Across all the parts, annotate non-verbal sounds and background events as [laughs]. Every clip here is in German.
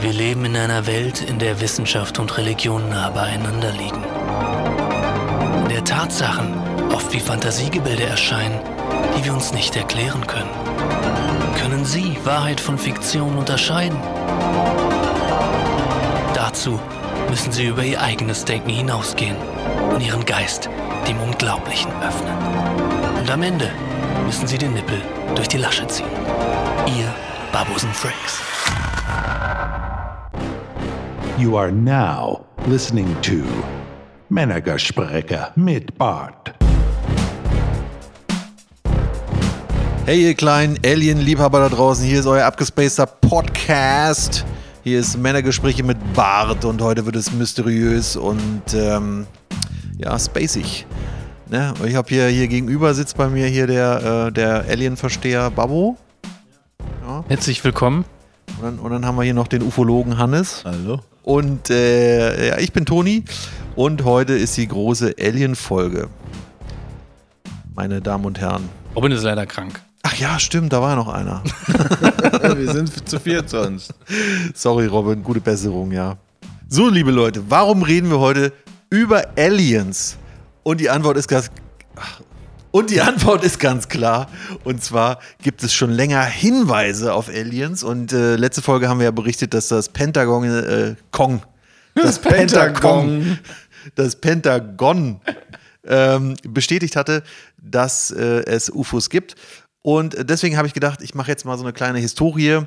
Wir leben in einer Welt, in der Wissenschaft und Religion nah beieinander liegen. In der Tatsachen oft wie Fantasiegebilde erscheinen, die wir uns nicht erklären können. Können Sie Wahrheit von Fiktion unterscheiden? Dazu müssen Sie über Ihr eigenes Denken hinausgehen und Ihren Geist dem Unglaublichen öffnen. Und am Ende müssen Sie den Nippel durch die Lasche ziehen. Ihr Babusen Freaks. You are now listening to Männergespräche mit Bart. Hey ihr kleinen Alien-Liebhaber da draußen, hier ist euer abgespaceter Podcast. Hier ist Männergespräche mit Bart und heute wird es mysteriös und ähm, ja, spacig. Ne? Ich habe hier, hier gegenüber sitzt bei mir hier der, äh, der Alien-Versteher Babbo. Herzlich willkommen. Und dann, und dann haben wir hier noch den Ufologen Hannes. Hallo. Und äh, ja, ich bin Toni und heute ist die große Alien-Folge. Meine Damen und Herren. Robin ist leider krank. Ach ja, stimmt, da war ja noch einer. [laughs] Wir sind zu viert sonst. Sorry, Robin, gute Besserung, ja. So, liebe Leute, warum reden wir heute über Aliens? Und die Antwort ist ganz. Und die Antwort ist ganz klar. Und zwar gibt es schon länger Hinweise auf Aliens. Und äh, letzte Folge haben wir ja berichtet, dass das Pentagon, äh, Kong, das Pentagon, das Pentagon ähm, bestätigt hatte, dass äh, es UFOs gibt. Und deswegen habe ich gedacht, ich mache jetzt mal so eine kleine Historie,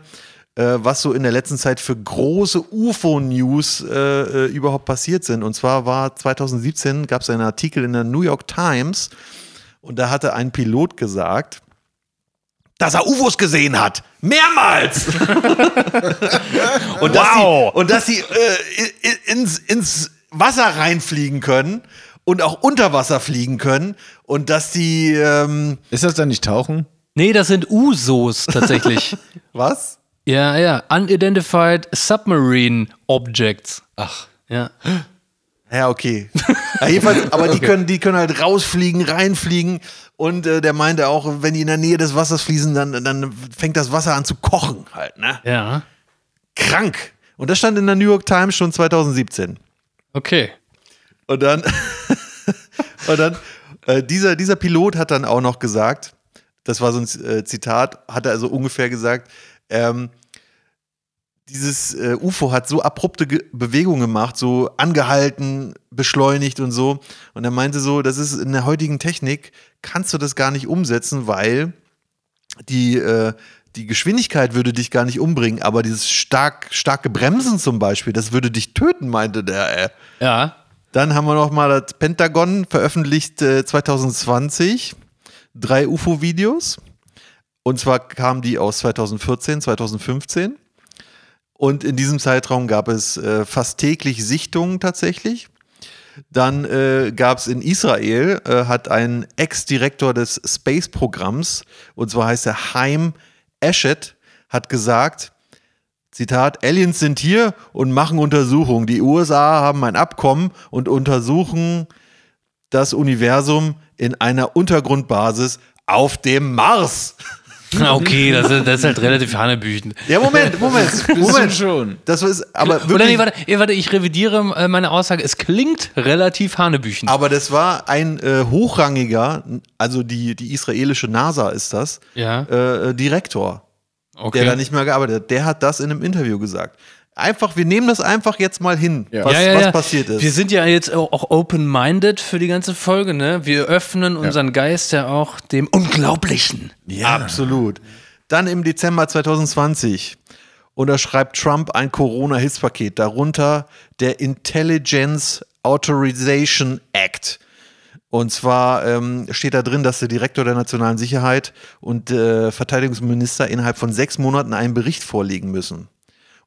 äh, was so in der letzten Zeit für große UFO-News äh, äh, überhaupt passiert sind. Und zwar war 2017, gab es einen Artikel in der New York Times und da hatte ein Pilot gesagt, dass er UFOs gesehen hat. Mehrmals! [laughs] und, dass Wow. sie, und dass sie äh, ins, ins Wasser reinfliegen können und auch unter Wasser fliegen können und dass die, ähm, Ist das dann nicht Tauchen? Nee, das sind Usos tatsächlich. [laughs] was? Ja, ja. Unidentified Submarine Objects. Ach. Ja. Ja, okay. Ja, jedenfalls, aber die, können, die können halt rausfliegen, reinfliegen. Und äh, der meinte auch, wenn die in der Nähe des Wassers fließen, dann, dann fängt das Wasser an zu kochen halt, ne? Ja. Krank. Und das stand in der New York Times schon 2017. Okay. Und dann, [laughs] und dann äh, dieser, dieser Pilot hat dann auch noch gesagt, das war so ein äh, Zitat, hat er also ungefähr gesagt, ähm, dieses äh, UFO hat so abrupte Ge Bewegungen gemacht, so angehalten, beschleunigt und so. Und er meinte so, das ist in der heutigen Technik, kannst du das gar nicht umsetzen, weil die, äh, die Geschwindigkeit würde dich gar nicht umbringen, aber dieses stark, starke Bremsen zum Beispiel, das würde dich töten, meinte der. Äh. Ja. Dann haben wir noch mal das Pentagon veröffentlicht äh, 2020 drei UFO-Videos. Und zwar kamen die aus 2014, 2015. Und in diesem Zeitraum gab es äh, fast täglich Sichtungen tatsächlich. Dann äh, gab es in Israel, äh, hat ein Ex-Direktor des Space-Programms, und zwar heißt er Haim Eshet, hat gesagt, Zitat, Aliens sind hier und machen Untersuchungen. Die USA haben ein Abkommen und untersuchen das Universum in einer Untergrundbasis auf dem Mars. [laughs] Okay, das ist, das ist halt relativ hanebüchen. Ja, Moment, [laughs] Moment, Moment schon. Das ist aber Oder wirklich, nee, warte, warte, ich revidiere äh, meine Aussage. Es klingt relativ hanebüchen. aber das war ein äh, hochrangiger, also die, die israelische NASA ist das, Ja. äh, Direktor, okay. der da nicht mehr gearbeitet hat. Der hat das in einem Interview gesagt. Einfach, wir nehmen das einfach jetzt mal hin, Ja. was, ja, ja, was ja. passiert ist. Wir sind ja jetzt auch open-minded für die ganze Folge, ne? Wir öffnen unseren Geist ja auch dem Unglaublichen. Absolut. Dann im Dezember 2020 unterschreibt Trump ein Corona-Hilfspaket, darunter der Intelligence Authorization Act. Und zwar ähm, steht da drin, dass der Direktor der nationalen Sicherheit und äh, Verteidigungsminister innerhalb von sechs Monaten einen Bericht vorlegen müssen.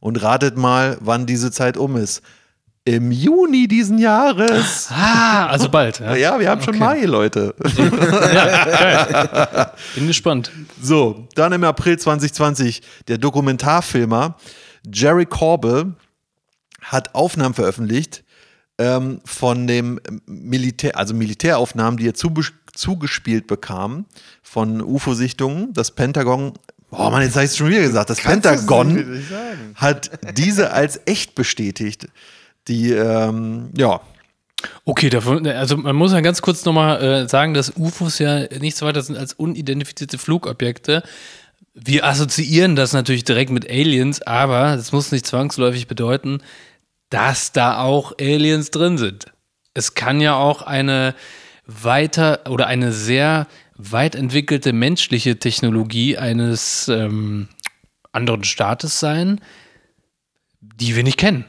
Und ratet mal, wann diese Zeit um ist. Im Juni diesen Jahres. Ah, also bald. Ja, Ja, wir haben schon Mai, Leute. [laughs] Bin gespannt. So, dann im April 2020 der Dokumentarfilmer Jerry Corbell hat Aufnahmen veröffentlicht ähm, von dem Militär, also Militäraufnahmen, die er zuge zugespielt bekamen von UFO-Sichtungen. Das Pentagon, oh Mann, jetzt habe ich es schon wieder gesagt, das Pentagon [laughs] hat diese als echt bestätigt. Die, ähm, ja, Okay, davon, also man muss ja ganz kurz nochmal äh, sagen, dass UFOs ja nichts weiter sind als unidentifizierte Flugobjekte. Wir assoziieren das natürlich direkt mit Aliens, aber das muss nicht zwangsläufig bedeuten, dass da auch Aliens drin sind. Es kann ja auch eine weiter oder eine sehr weit entwickelte menschliche Technologie eines ähm, anderen Staates sein, die wir nicht kennen.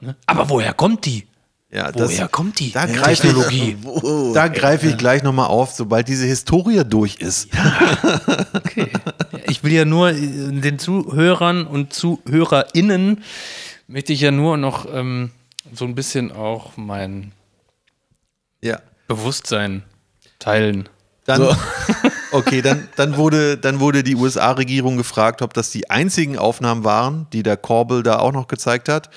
Ne? Aber woher kommt die? ja Woher kommt die da greife ich, [laughs] Technologie? da greife ich gleich nochmal auf, sobald diese Historie durch ist. Okay. Ich will ja nur äh, den Zuhörern und ZuhörerInnen möchte ich ja nur noch ähm, so ein bisschen auch mein Ja. Bewusstsein teilen. Dann, [laughs] okay, dann, dann, wurde, dann wurde die USA-Regierung gefragt, ob das die einzigen Aufnahmen waren, die der Corbel da auch noch gezeigt hat.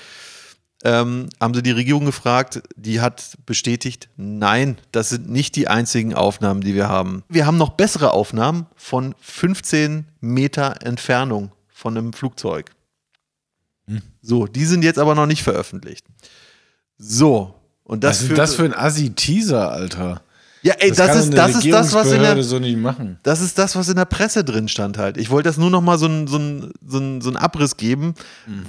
Ähm, haben sie die Regierung gefragt, die hat bestätigt, nein, das sind nicht die einzigen Aufnahmen, die wir haben. Wir haben noch bessere Aufnahmen von 15 Meter Entfernung von einem Flugzeug. So, die sind jetzt aber noch nicht veröffentlicht. So, und das, Was ist das für ein Assi-Teaser, Alter? Ja, ey, das, kann ist, eine das ist das, was in der, Regierungsbehörde so nicht machen. das ist das, was in der Presse drin stand halt. Ich wollte das nur noch mal so einen so ein, so ein, so ein Abriss geben,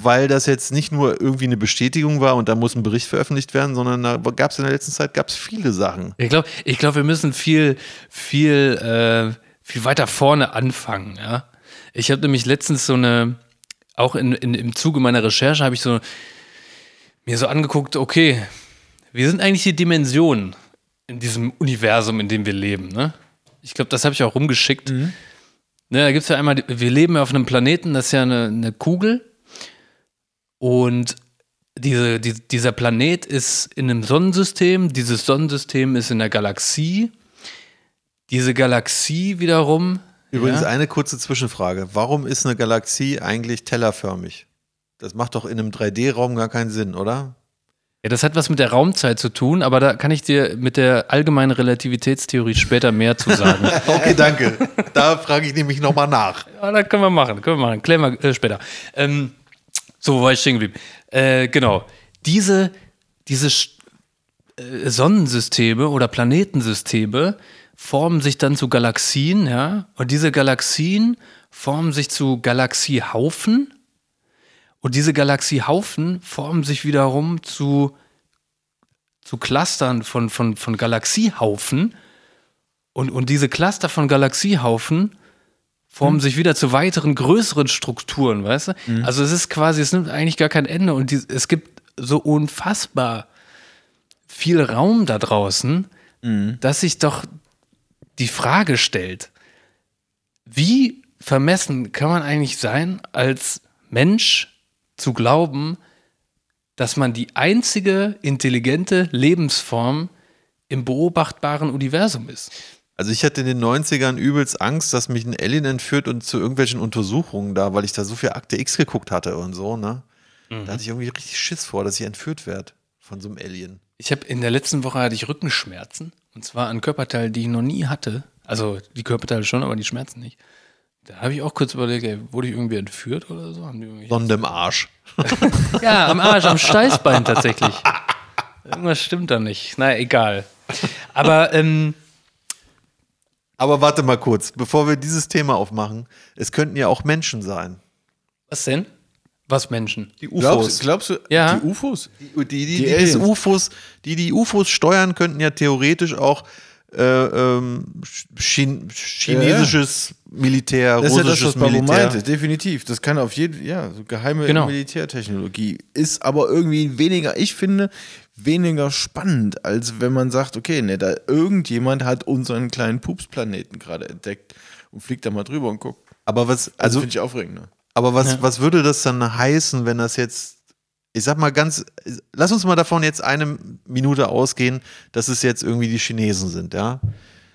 weil das jetzt nicht nur irgendwie eine Bestätigung war und da muss ein Bericht veröffentlicht werden, sondern da gab es in der letzten Zeit gab's viele Sachen. Ich glaube, ich glaub, wir müssen viel, viel, äh, viel weiter vorne anfangen. Ja? Ich habe nämlich letztens so eine, auch in, in, im Zuge meiner Recherche habe ich so mir so angeguckt, okay, wir sind eigentlich die Dimension in diesem Universum, in dem wir leben. Ne? Ich glaube, das habe ich auch rumgeschickt. Ne, da gibt es ja einmal, wir leben ja auf einem Planeten, das ist ja eine, eine Kugel. Und diese, die, dieser Planet ist in einem Sonnensystem, dieses Sonnensystem ist in der Galaxie. Diese Galaxie wiederum. Übrigens ja, eine kurze Zwischenfrage. Warum ist eine Galaxie eigentlich tellerförmig? Das macht doch in einem 3D-Raum gar keinen Sinn, oder? Ja, das hat was mit der Raumzeit zu tun, aber da kann ich dir mit der allgemeinen Relativitätstheorie später mehr zu sagen. [laughs] Okay, danke. da frage ich nämlich nochmal nach. Ja, das können wir machen, können wir machen. Klären wir äh, später. Ähm, so, wo war ich stehen geblieben? Äh, genau. Diese, diese äh, Sonnensysteme oder Planetensysteme formen sich dann zu Galaxien, ja. Und diese Galaxien formen sich zu Galaxiehaufen. Und diese Galaxiehaufen formen sich wiederum zu, zu Clustern von, von, von Galaxiehaufen. Und, und diese Cluster von Galaxiehaufen formen sich wieder zu weiteren größeren Strukturen, weißt du? Also es ist quasi, es nimmt eigentlich gar kein Ende und die, es gibt so unfassbar viel Raum da draußen, dass sich doch die Frage stellt, wie vermessen kann man eigentlich sein, als Mensch zu glauben, dass man die einzige intelligente Lebensform im beobachtbaren Universum ist? Also ich hatte in den 90ern übelst Angst, dass mich ein Alien entführt und zu irgendwelchen Untersuchungen da, weil ich da so viel Akte X geguckt hatte und so, ne? Da hatte ich irgendwie richtig Schiss vor, dass ich entführt werde von so einem Alien. Ich habe in der letzten Woche hatte ich Rückenschmerzen und zwar an Körperteilen, die ich noch nie hatte. Also die Körperteile schon, aber die Schmerzen nicht. Da habe ich auch kurz überlegt, ey, wurde ich irgendwie entführt oder so? Haben die irgendwie Sonde im Arsch. [laughs] ja, am Arsch, am Steißbein tatsächlich. Irgendwas stimmt da nicht. Na, egal. Aber ähm, Aber warte mal kurz, bevor wir dieses Thema aufmachen, es könnten ja auch Menschen sein. was denn? Was Menschen? Die Glaubst, glaubst du, Ja. die UFOs? Die, die, die, Die Aliens. UFOs, die die UFOs steuern, könnten ja theoretisch auch äh, ähm, Chin chinesisches Militär, Das ist ja das, russisches was Babu Militär. meinte, definitiv. Das kann auf jeden ja, so geheime Genau. Militärtechnologie. Ist aber irgendwie weniger, ich finde, weniger spannend, als wenn man sagt, okay, ne, da irgendjemand hat unseren kleinen Pupsplaneten gerade entdeckt und fliegt da mal drüber und guckt. Aber was, Also finde ich aufregend. Ne? aber was, was würde das dann heißen, wenn das jetzt, ich sag mal ganz, lass uns mal davon jetzt eine Minute ausgehen, dass es jetzt irgendwie die Chinesen sind, ja?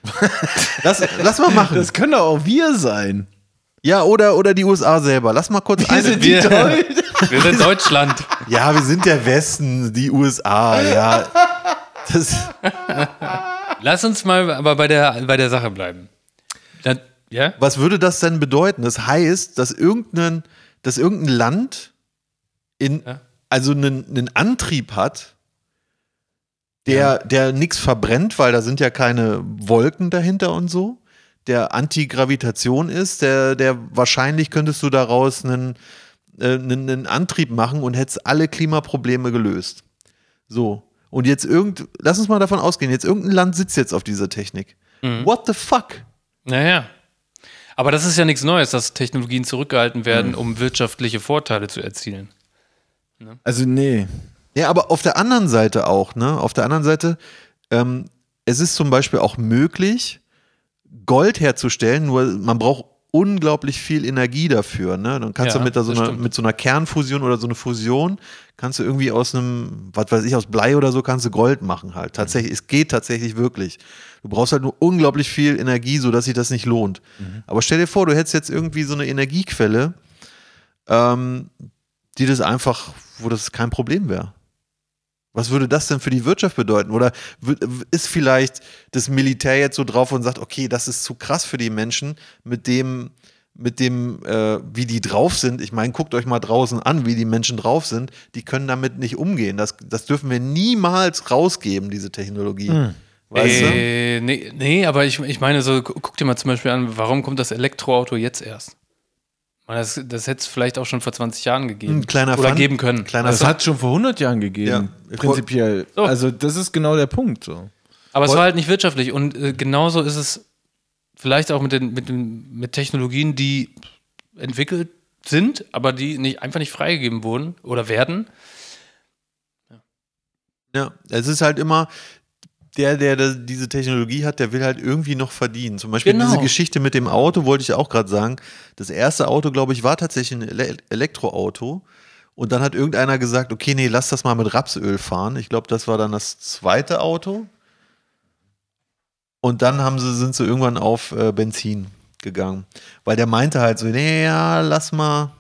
[laughs] lass, lass mal machen. Das können doch auch wir sein. ja, oder, oder die USA selber. Lass mal kurz eine. Wir, wir sind Deutschland. [laughs] Ja, wir sind der Westen, die USA, ja. Das, Lass uns mal aber bei der, bei der Sache bleiben. Dann, ja? Was würde das denn bedeuten? Das heißt, dass irgendein, dass irgendein Land in, Ja. also einen, einen Antrieb hat, der, der nichts verbrennt, weil da sind ja keine Wolken dahinter und so, der Antigravitation ist, der, der wahrscheinlich könntest du daraus einen, äh, einen, einen Antrieb machen und hättest alle Klimaprobleme gelöst. So. Und jetzt irgend, lass uns mal davon ausgehen, jetzt irgendein Land sitzt jetzt auf dieser Technik. What the fuck? Naja. Aber das ist ja nichts Neues, dass Technologien zurückgehalten werden, um wirtschaftliche Vorteile zu erzielen. Also, nee. Ja, aber auf der anderen Seite auch, ne? Auf der anderen Seite, ähm, es ist zum Beispiel auch möglich, Gold herzustellen, nur man braucht unglaublich viel Energie dafür, ne? Dann kannst Ja, du mit, da so einer, mit so einer Kernfusion oder so eine Fusion, kannst du irgendwie aus einem, was weiß ich, aus Blei oder so, kannst du Gold machen halt. Tatsächlich, es geht tatsächlich wirklich. Du brauchst halt nur unglaublich viel Energie, sodass sich das nicht lohnt. Mhm. Aber stell dir vor, du hättest jetzt irgendwie so eine Energiequelle, ähm, die das einfach, wo das kein Problem wäre. Was würde das denn für die Wirtschaft bedeuten? Oder ist vielleicht das Militär jetzt so drauf und sagt, okay, das ist zu krass für die Menschen mit dem, mit dem, äh, wie die drauf sind. Ich meine, guckt euch mal draußen an, wie die Menschen drauf sind. Die können damit nicht umgehen. Das, das dürfen wir niemals rausgeben, diese Technologie. Weißt du? äh, nee, nee, aber ich, ich meine, so, gu- guck dir mal zum Beispiel an, warum kommt das Elektroauto jetzt erst? Man, Das, das hätte es vielleicht auch schon vor 20 Jahren gegeben. Ein kleiner Oder Fun- geben können. Kleiner Das Fun- hat schon vor 100 Jahren gegeben. Ja. Prinzipiell. So. Also, das ist genau der Punkt. So. Aber es war halt nicht wirtschaftlich. Und äh, genauso ist es vielleicht auch mit, den, mit, den, mit Technologien, die entwickelt sind, aber die nicht, einfach nicht freigegeben wurden oder werden. Ja, es ist halt immer, der, der, der diese Technologie hat, der will halt irgendwie noch verdienen. Zum Beispiel Genau. diese Geschichte mit dem Auto, wollte ich auch gerade sagen. Das erste Auto, glaube ich, war tatsächlich ein Ele Elektroauto. Und dann hat irgendeiner gesagt, okay, nee, lass das mal mit Rapsöl fahren. Ich glaube, das war dann das zweite Auto. Und dann haben sie, sind sie irgendwann auf äh, Benzin gegangen. Weil der meinte halt so, nee, ja, lass mal.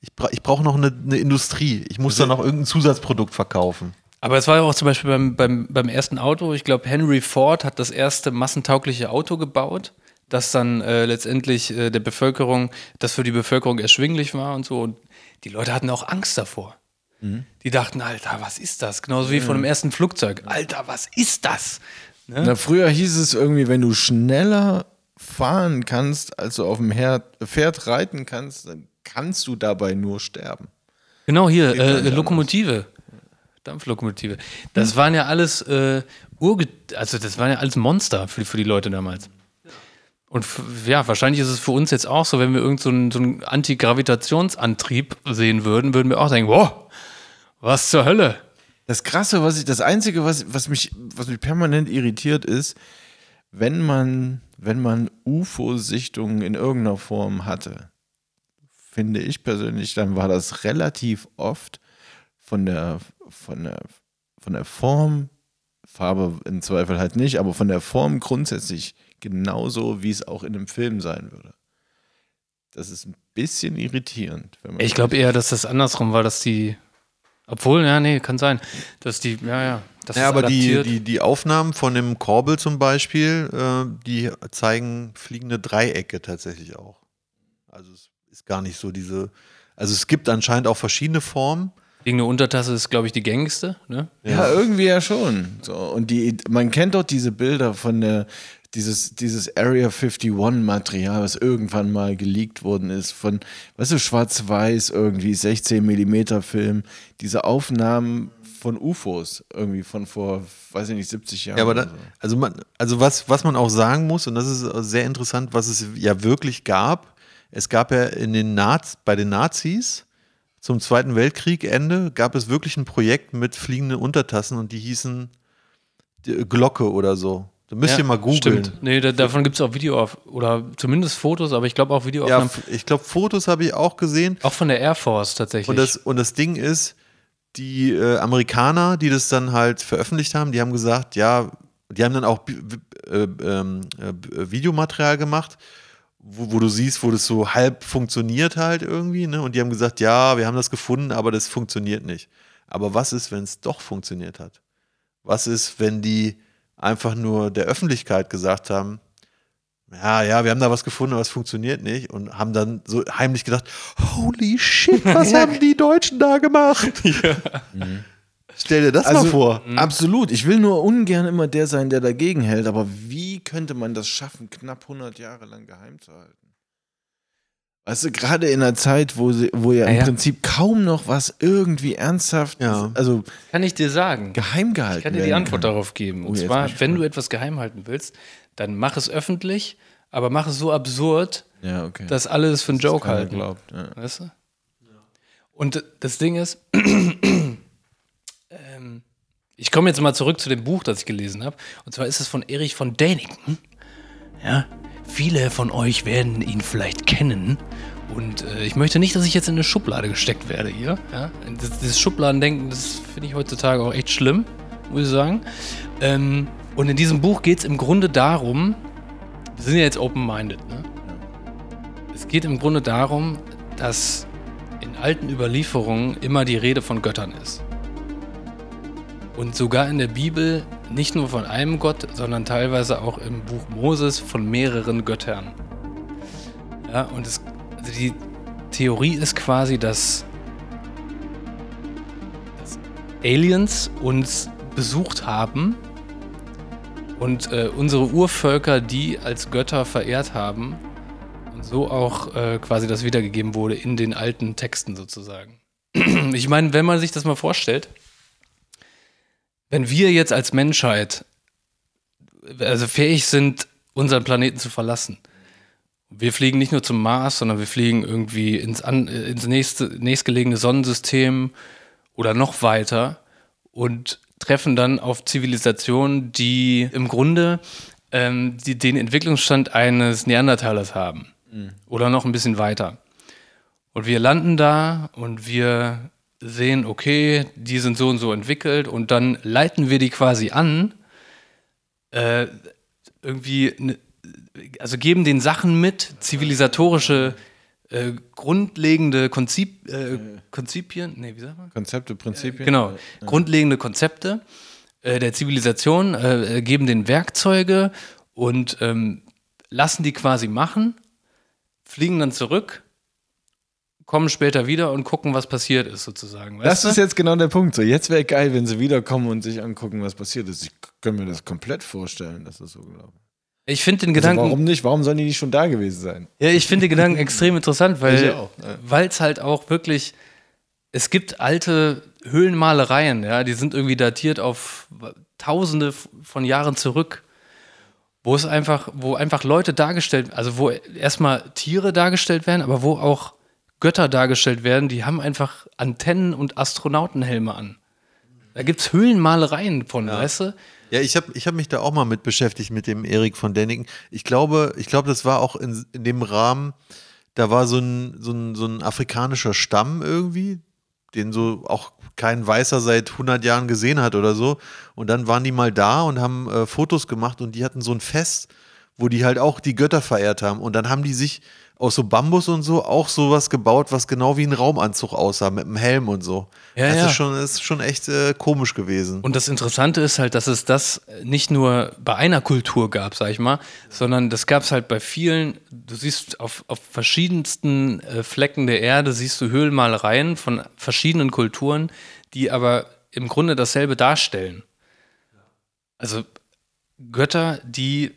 Ich, bra ich brauche noch eine, eine Industrie. Ich muss da noch irgendein Zusatzprodukt verkaufen. Aber es war ja auch zum Beispiel beim, beim, beim ersten Auto, ich glaube, Henry Ford hat das erste massentaugliche Auto gebaut, das dann äh, letztendlich äh, der Bevölkerung, das für die Bevölkerung erschwinglich war und so. Und die Leute hatten auch Angst davor. Die dachten, Alter, was ist das? Genauso wie von dem ersten Flugzeug. Alter, was ist das? Ne? Na, früher hieß es irgendwie, wenn du schneller fahren kannst, als du auf dem Herd, Pferd reiten kannst, dann kannst du dabei nur sterben. Genau hier, äh, Lokomotive. Dampflokomotive. Das waren ja alles äh, Urge also das waren ja alles Monster für, für die Leute damals. Und ja, wahrscheinlich ist es für uns jetzt auch so, wenn wir irgendeinen so so einen Antigravitationsantrieb sehen würden, würden wir auch denken, wow, was zur Hölle? Das Krasse, was ich, das Einzige, was, was, mich, was mich permanent irritiert, ist, wenn man, wenn man UFO-Sichtungen in irgendeiner Form hatte, finde ich persönlich, dann war das relativ oft von der, von der, von der Form, Farbe im Zweifel halt nicht, aber von der Form grundsätzlich genauso, wie es auch in einem Film sein würde. Das ist ein bisschen irritierend. Wenn man Ich glaube eher, dass das andersrum war, dass die, obwohl, ja, nee, kann sein, dass die, ja, ja, dass Ja, aber die, die, die Aufnahmen von dem Korbel zum Beispiel, äh, die zeigen fliegende Dreiecke tatsächlich auch. Also es ist gar nicht so diese, also es gibt anscheinend auch verschiedene Formen. Fliegende Untertasse ist, glaube ich, die gängigste, ne? Ja, irgendwie ja schon. So, und die, man kennt doch diese Bilder von der, dieses, dieses Area 51 Material, was irgendwann mal geleakt worden ist, von, weißt du, schwarz-weiß irgendwie, 16 Millimeter Film, diese Aufnahmen von UFOs irgendwie von vor, weiß ich nicht, 70 Jahren. Ja, aber oder da, so. also, man, also was, was man auch sagen muss, und das ist sehr interessant, was es ja wirklich gab, es gab ja in den Naz bei den Nazis zum Zweiten Weltkrieg Ende gab es wirklich ein Projekt mit fliegenden Untertassen und die hießen die Glocke oder so. Da müsst ja, ihr mal googeln. Stimmt. Nee, da, davon gibt es auch Video auf, oder zumindest Fotos, aber ich glaube auch Ja, Videoaufnahmen. f- ich glaube, Fotos habe ich auch gesehen. auch von der Air Force tatsächlich. Und das, und das Ding ist, die äh, Amerikaner, die das dann halt veröffentlicht haben, die haben gesagt, ja, die haben dann auch Bi- äh, ähm, äh, Videomaterial gemacht, wo, wo du siehst, wo das so halb funktioniert halt irgendwie, ne? Und die haben gesagt, ja, wir haben das gefunden, aber das funktioniert nicht. Aber was ist, wenn es doch funktioniert hat? Was ist, wenn die einfach nur der Öffentlichkeit gesagt haben, ja, ja, wir haben da was gefunden, aber es funktioniert nicht und haben dann so heimlich gedacht, holy shit, [laughs] was haben die Deutschen da gemacht? Stell dir das mal vor. Absolut. Ich will nur ungern immer der sein, der dagegen hält. Aber wie könnte man das schaffen, knapp 100 Jahre lang geheim zu halten? Weißt du, gerade in einer Zeit, wo, sie, wo ja im Ja, ja. Prinzip kaum noch was irgendwie ernsthaft, Ja. also Kann ich dir sagen. geheim gehalten Ich kann dir die Antwort kann. darauf geben. Und Oh, jetzt bin zwar, wenn du etwas geheim halten willst, dann mach es öffentlich, aber mach es so absurd, Ja, okay. dass alle es für einen Joke halten. glaubt. Ja. Weißt du? Und das Ding ist, [clears throat] ich komme jetzt mal zurück zu dem Buch, das ich gelesen habe. Und zwar ist es von Erich von Däniken. Ja, viele von euch werden ihn vielleicht kennen. Und äh, ich möchte nicht, dass ich jetzt in eine Schublade gesteckt werde hier. Ja? Das, dieses Schubladendenken, das finde ich heutzutage auch echt schlimm, muss ich sagen. Ähm, und in diesem Buch geht es im Grunde darum, wir sind ja jetzt open-minded, ne? Es geht im Grunde darum, dass in alten Überlieferungen immer die Rede von Göttern ist. Und sogar in der Bibel nicht nur von einem Gott, sondern teilweise auch im Buch Moses von mehreren Göttern. Ja, und es, also die Theorie ist quasi, dass, dass Aliens uns besucht haben und äh, unsere Urvölker die als Götter verehrt haben und so auch äh, quasi das wiedergegeben wurde in den alten Texten sozusagen. [clears throat] Ich meine, wenn man sich das mal vorstellt, wenn wir jetzt als Menschheit also fähig sind, unseren Planeten zu verlassen, wir fliegen nicht nur zum Mars, sondern wir fliegen irgendwie ins, an, ins nächste, nächstgelegene Sonnensystem oder noch weiter und treffen dann auf Zivilisationen, die im Grunde ähm, die, den Entwicklungsstand eines Neandertalers haben. Oder noch ein bisschen weiter. Und wir landen da und wir sehen, okay, die sind so und so entwickelt und dann leiten wir die quasi an, äh, irgendwie, ne, also geben den Sachen mit, zivilisatorische, äh, grundlegende Konzip, äh, Konzipien, nee, wie sagt man? Konzepte, Prinzipien. Genau, grundlegende Konzepte äh, der Zivilisation, äh, geben den Werkzeuge und ähm, lassen die quasi machen, fliegen dann zurück, kommen später wieder und gucken, was passiert ist, sozusagen. Das weißt du? ist jetzt genau der Punkt. So, jetzt wäre geil, wenn sie wiederkommen und sich angucken, was passiert ist. Ich kann mir das komplett vorstellen, dass das so ist. ich finde den Also Gedanken. warum nicht? Warum sollen die nicht schon da gewesen sein? Ja, ich finde den Gedanken [laughs] extrem interessant, weil ja. es halt auch wirklich, es gibt alte Höhlenmalereien, ja, die sind irgendwie datiert auf Tausende von Jahren zurück, wo es einfach, wo einfach Leute dargestellt, also wo erstmal Tiere dargestellt werden, aber wo auch Götter dargestellt werden, die haben einfach Antennen und Astronautenhelme an. Da gibt es Höhlenmalereien von, weißt du? Ja, ich habe ich hab mich da auch mal mit beschäftigt, mit dem Erik von Däniken. Ich glaube, ich glaube, das war auch in, in dem Rahmen, da war so ein, so, ein, so ein afrikanischer Stamm irgendwie, den so auch kein Weißer seit 100 Jahren gesehen hat oder so. Und dann waren die mal da und haben äh, Fotos gemacht und die hatten so ein Fest, wo die halt auch die Götter verehrt haben. Und dann haben die sich aus so Bambus und so auch sowas gebaut, was genau wie ein Raumanzug aussah, mit einem Helm und so. Ja, das ja. Ist, schon, ist schon echt äh, komisch gewesen. Und das Interessante ist halt, dass es das nicht nur bei einer Kultur gab, sag ich mal, sondern das gab es halt bei vielen, du siehst auf, auf verschiedensten äh, Flecken der Erde, siehst du Höhlenmalereien von verschiedenen Kulturen, die aber im Grunde dasselbe darstellen. Also Götter, die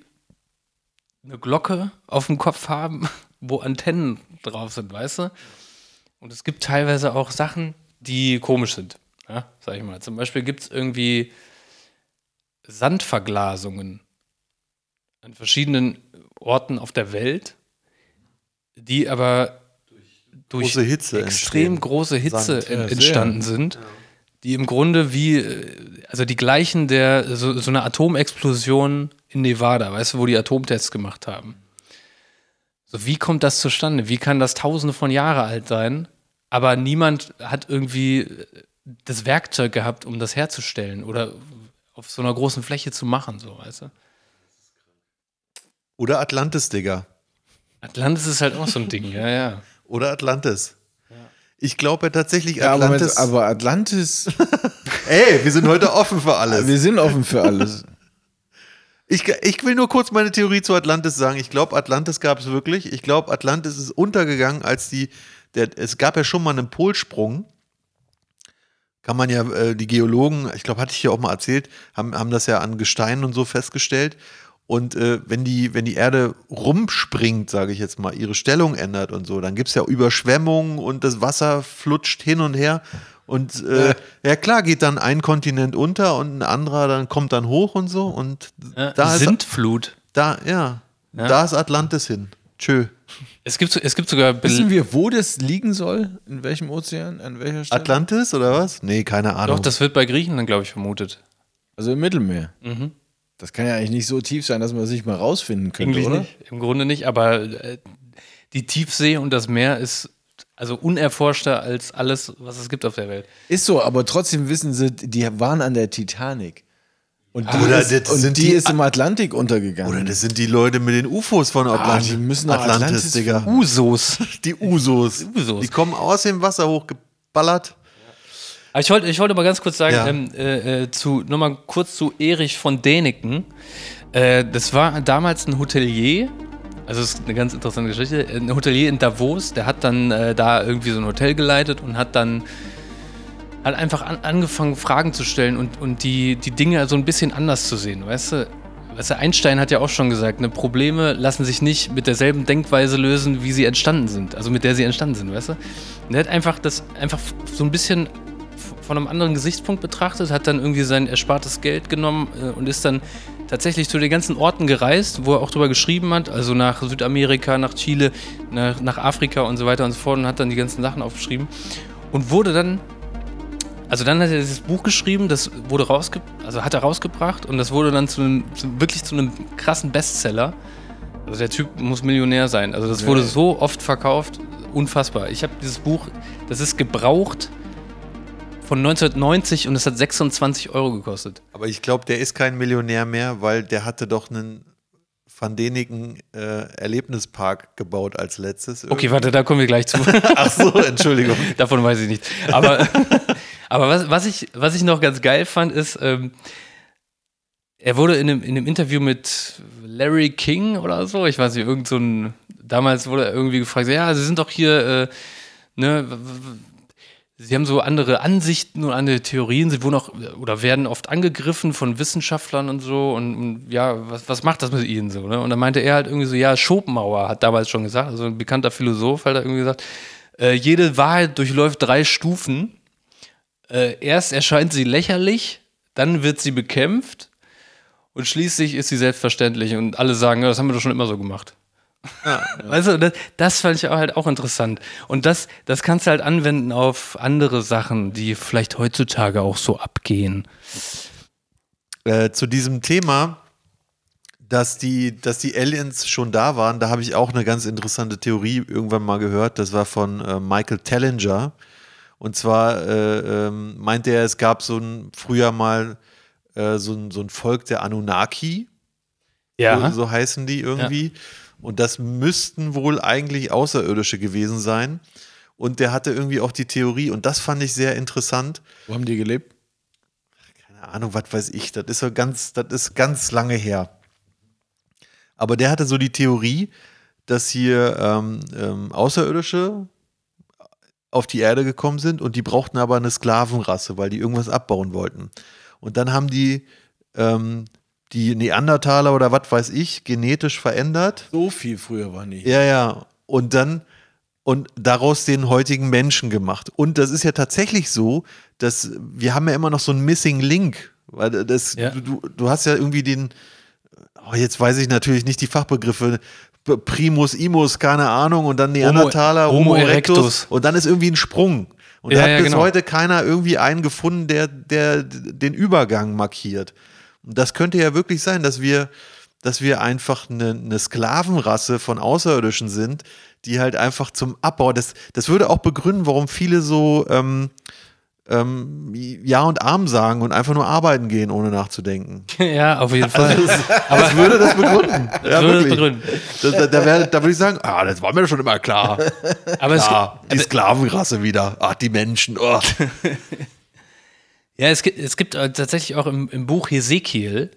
eine Glocke auf dem Kopf haben, wo Antennen drauf sind, weißt du? Und es gibt teilweise auch Sachen, die komisch sind. Ja, sag ich mal. Zum Beispiel gibt es irgendwie Sandverglasungen an verschiedenen Orten auf der Welt, die aber durch Große Hitze extrem entstehen. große Hitze Sand, en- entstanden sind, die im Grunde wie, also die gleichen der, so, so eine Atomexplosion in Nevada, weißt du, wo die Atomtests gemacht haben. So, wie kommt das zustande? Wie kann das tausende von Jahre alt sein, aber niemand hat irgendwie äh, das Werkzeug gehabt, um das herzustellen oder auf so einer großen Fläche zu machen, so, weißt du? Oder Atlantis, Digga. Atlantis ist halt auch so ein Ding, ja, ja. Oder Atlantis. Ich glaube ja tatsächlich Ja, aber, Atlantis. mit, aber Atlantis, [laughs] Ey, wir sind heute offen für alles. wir sind offen für alles. Ich, ich will nur kurz meine Theorie zu Atlantis sagen. Ich glaube, Atlantis gab es wirklich. Ich glaube, Atlantis ist untergegangen, als die, der, es gab ja schon mal einen Polsprung. Kann man ja, äh, die Geologen, ich glaube, hatte ich ja auch mal erzählt, haben, haben das ja an Gesteinen und so festgestellt. Und äh, wenn, die, wenn die Erde rumspringt, sage ich jetzt mal, ihre Stellung ändert und so, dann gibt es ja Überschwemmungen und das Wasser flutscht hin und her. Und äh, ja klar, geht dann ein Kontinent unter und ein anderer dann kommt dann hoch und so. Und Ja, da ist Sintflut. da, ja, Ja. da ist Atlantis hin. Tschö. Es gibt, es gibt sogar Bel- Wissen wir, wo das liegen soll? In welchem Ozean? An welcher Stelle? Atlantis oder was? Nee, keine Ahnung. Doch, das wird bei Griechenland, glaube ich, vermutet. Also im Mittelmeer. Mhm. Das kann ja eigentlich nicht so tief sein, dass man es nicht mal rausfinden könnte, Eigentlich oder? nicht. Im Grunde nicht, aber äh, die Tiefsee und das Meer ist also unerforschter als alles, was es gibt auf der Welt. Ist so, aber trotzdem wissen sie, die waren an der Titanic. Und die, Oder ist, das und sind die, die- ist im Atlantik untergegangen. Oder das sind die Leute mit den UFOs von Atlant die müssen nach Atlantis, Atlantis Digga. Usos. [laughs] Die Usos. Usos. Die kommen aus dem Wasser hochgeballert. Aber ich wollte ich wollte mal ganz kurz sagen, Ja. ähm, äh, äh, zu, nochmal kurz zu Erich von Däniken. Äh, das war damals ein Hotelier, also das ist eine ganz interessante Geschichte, ein Hotelier in Davos, der hat dann äh, da irgendwie so ein Hotel geleitet und hat dann hat einfach an, angefangen, Fragen zu stellen und, und die, die Dinge so ein bisschen anders zu sehen, weißt du? Weißt du, Einstein hat ja auch schon gesagt, ne, Probleme lassen sich nicht mit derselben Denkweise lösen, wie sie entstanden sind, also mit der sie entstanden sind, weißt du? Und er hat einfach das einfach so ein bisschen von einem anderen Gesichtspunkt betrachtet, hat dann irgendwie sein erspartes Geld genommen äh, und ist dann tatsächlich zu den ganzen Orten gereist, wo er auch drüber geschrieben hat, also nach Südamerika, nach Chile, nach, nach Afrika und so weiter und so fort und hat dann die ganzen Sachen aufgeschrieben und wurde dann, also dann hat er dieses Buch geschrieben, das wurde rausge also hat er rausgebracht und das wurde dann zu einem, zu, wirklich zu einem krassen Bestseller. Also der Typ muss Millionär sein. Also das wurde so oft verkauft, unfassbar. Ich habe dieses Buch, das ist gebraucht von 1990 und es hat 26 Euro gekostet. Aber ich glaube, der ist kein Millionär mehr, weil der hatte doch einen Van Deniken äh, Erlebnispark gebaut als letztes. Okay, warte, da kommen wir gleich zu. [laughs] Ach so, [laughs] Entschuldigung. Davon weiß ich nichts. Aber, [laughs] aber was, was, ich, was ich noch ganz geil fand, ist, ähm, er wurde in einem, in einem Interview mit Larry King oder so, ich weiß nicht, irgend so ein, damals wurde er irgendwie gefragt, ja, Sie sind doch hier, äh, ne, Sie haben so andere Ansichten und andere Theorien, Sie wurden auch oder werden oft angegriffen von Wissenschaftlern und so und, und ja, was, was macht das mit Ihnen so? Ne? Und dann meinte er halt irgendwie so, ja, Schopenhauer hat damals schon gesagt, also ein bekannter Philosoph hat er irgendwie gesagt, äh, jede Wahrheit durchläuft drei Stufen. Äh, erst erscheint sie lächerlich, dann wird sie bekämpft und schließlich ist sie selbstverständlich und alle sagen, ja, das haben wir doch schon immer so gemacht. [laughs] Weißt du, das, das fand ich auch halt auch interessant. Und das, das kannst du halt anwenden auf andere Sachen, die vielleicht heutzutage auch so abgehen. Äh, zu diesem Thema, dass die, dass die Aliens schon da waren, da habe ich auch eine ganz interessante Theorie irgendwann mal gehört. Das war von äh, Michael Tellinger. Und zwar äh, ähm, meinte er, es gab so ein früher mal äh, so, ein, so ein Volk der Anunnaki. So, so heißen die irgendwie. Und das müssten wohl eigentlich Außerirdische gewesen sein. Und der hatte irgendwie auch die Theorie, und das fand ich sehr interessant. Wo haben die gelebt? Keine Ahnung, was weiß ich, das ist so ganz, das ist ganz lange her. Aber der hatte so die Theorie, dass hier ähm, ähm, Außerirdische auf die Erde gekommen sind und die brauchten aber eine Sklavenrasse, weil die irgendwas abbauen wollten. Und dann haben die ähm, die Neandertaler oder was weiß ich genetisch verändert So viel früher waren die. ja, ja. Und dann und daraus den heutigen Menschen gemacht. Und das ist ja tatsächlich so, dass wir haben ja immer noch so einen Missing Link. Weil das, Ja. du, du- du hast ja irgendwie den, oh, jetzt weiß ich natürlich nicht die Fachbegriffe, Primus, Imus, keine Ahnung, und dann Neandertaler, Homo Homo, erectus, erectus. und dann ist irgendwie ein Sprung. Und Ja, da hat ja, bis genau. heute keiner irgendwie einen gefunden, der, der den Übergang markiert. Das könnte ja wirklich sein, dass wir, dass wir einfach eine, eine Sklavenrasse von Außerirdischen sind, die halt einfach zum Abbau, das, das würde auch begründen, warum viele so ähm, ähm, Ja und Arm sagen und einfach nur arbeiten gehen, ohne nachzudenken. [laughs] Ja, auf jeden Fall. Aber das [laughs] würde das begründen. ja, würde das begründen. Da, da, da, wär, da würde ich sagen, ah, das war mir schon immer klar. Aber es, Ah, die Sklavenrasse wieder. Ach, die Menschen. Oh. [laughs] Ja, es gibt, es gibt äh, tatsächlich auch im, im Buch Hesekiel,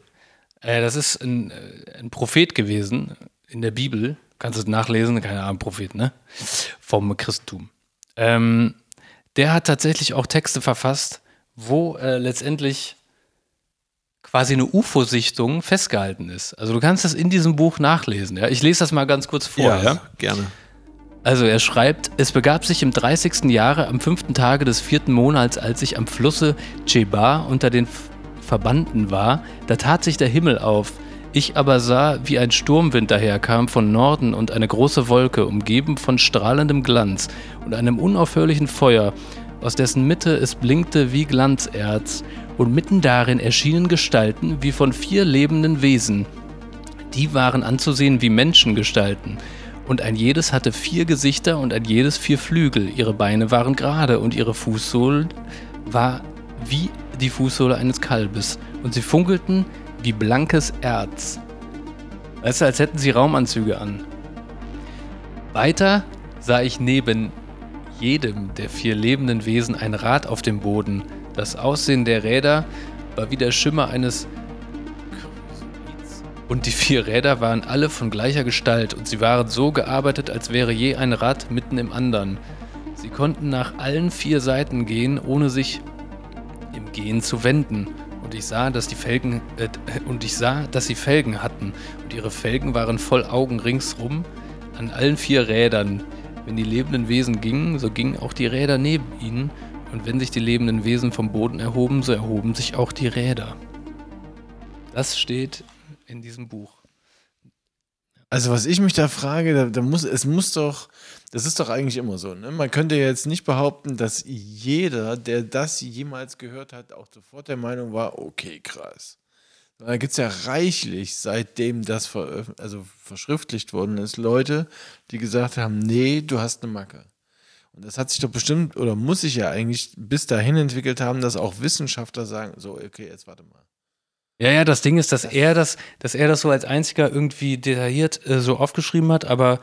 Äh, das ist ein, äh, ein Prophet gewesen in der Bibel. Kannst du es nachlesen? Keine Ahnung, Prophet, ne? Vom Christentum. Ähm, der hat tatsächlich auch Texte verfasst, wo äh, letztendlich quasi eine UFO-Sichtung festgehalten ist. Also du kannst das in diesem Buch nachlesen. Ja? Ich lese das mal ganz kurz vor. Ja, gerne. Also er schreibt, es begab sich im 30. Jahre am fünften Tage des vierten Monats, als ich am Flusse Chebar unter den Verbanden war, da tat sich der Himmel auf. Ich aber sah, wie ein Sturmwind daherkam von Norden und eine große Wolke, umgeben von strahlendem Glanz und einem unaufhörlichen Feuer, aus dessen Mitte es blinkte wie Glanzerz, und mitten darin erschienen Gestalten wie von vier lebenden Wesen. Die waren anzusehen wie Menschengestalten, und ein jedes hatte vier Gesichter und ein jedes vier Flügel. Ihre Beine waren gerade und ihre Fußsohlen war wie die Fußsohle eines Kalbes, und sie funkelten wie blankes Erz. Weißt du, als hätten sie Raumanzüge an. Weiter sah ich neben jedem der vier lebenden Wesen ein Rad auf dem Boden. Das Aussehen der Räder war wie der Schimmer eines und die vier Räder waren alle von gleicher Gestalt und sie waren so gearbeitet, als wäre je ein Rad mitten im anderen. Sie konnten nach allen vier Seiten gehen, ohne sich im Gehen zu wenden. Und ich sah, dass die Felgen äh, [laughs] und ich sah, dass sie Felgen hatten und ihre Felgen waren voll Augen ringsrum an allen vier Rädern. Wenn die lebenden Wesen gingen, so gingen auch die Räder neben ihnen und wenn sich die lebenden Wesen vom Boden erhoben, so erhoben sich auch die Räder. Das steht in diesem Buch. Also was ich mich da frage, da, da, muss, es muss doch, das ist doch eigentlich immer so. Ne? Man könnte jetzt nicht behaupten, dass jeder, der das jemals gehört hat, auch sofort der Meinung war, okay, krass. Da gibt es ja reichlich, seitdem das also verschriftlicht worden ist, Leute, die gesagt haben, nee, du hast eine Macke. Und das hat sich doch bestimmt, oder muss sich ja eigentlich bis dahin entwickelt haben, dass auch Wissenschaftler sagen, so, okay, jetzt warte mal. Ja, ja, das Ding ist, dass er das, dass er das so als einziger irgendwie detailliert äh, so aufgeschrieben hat, aber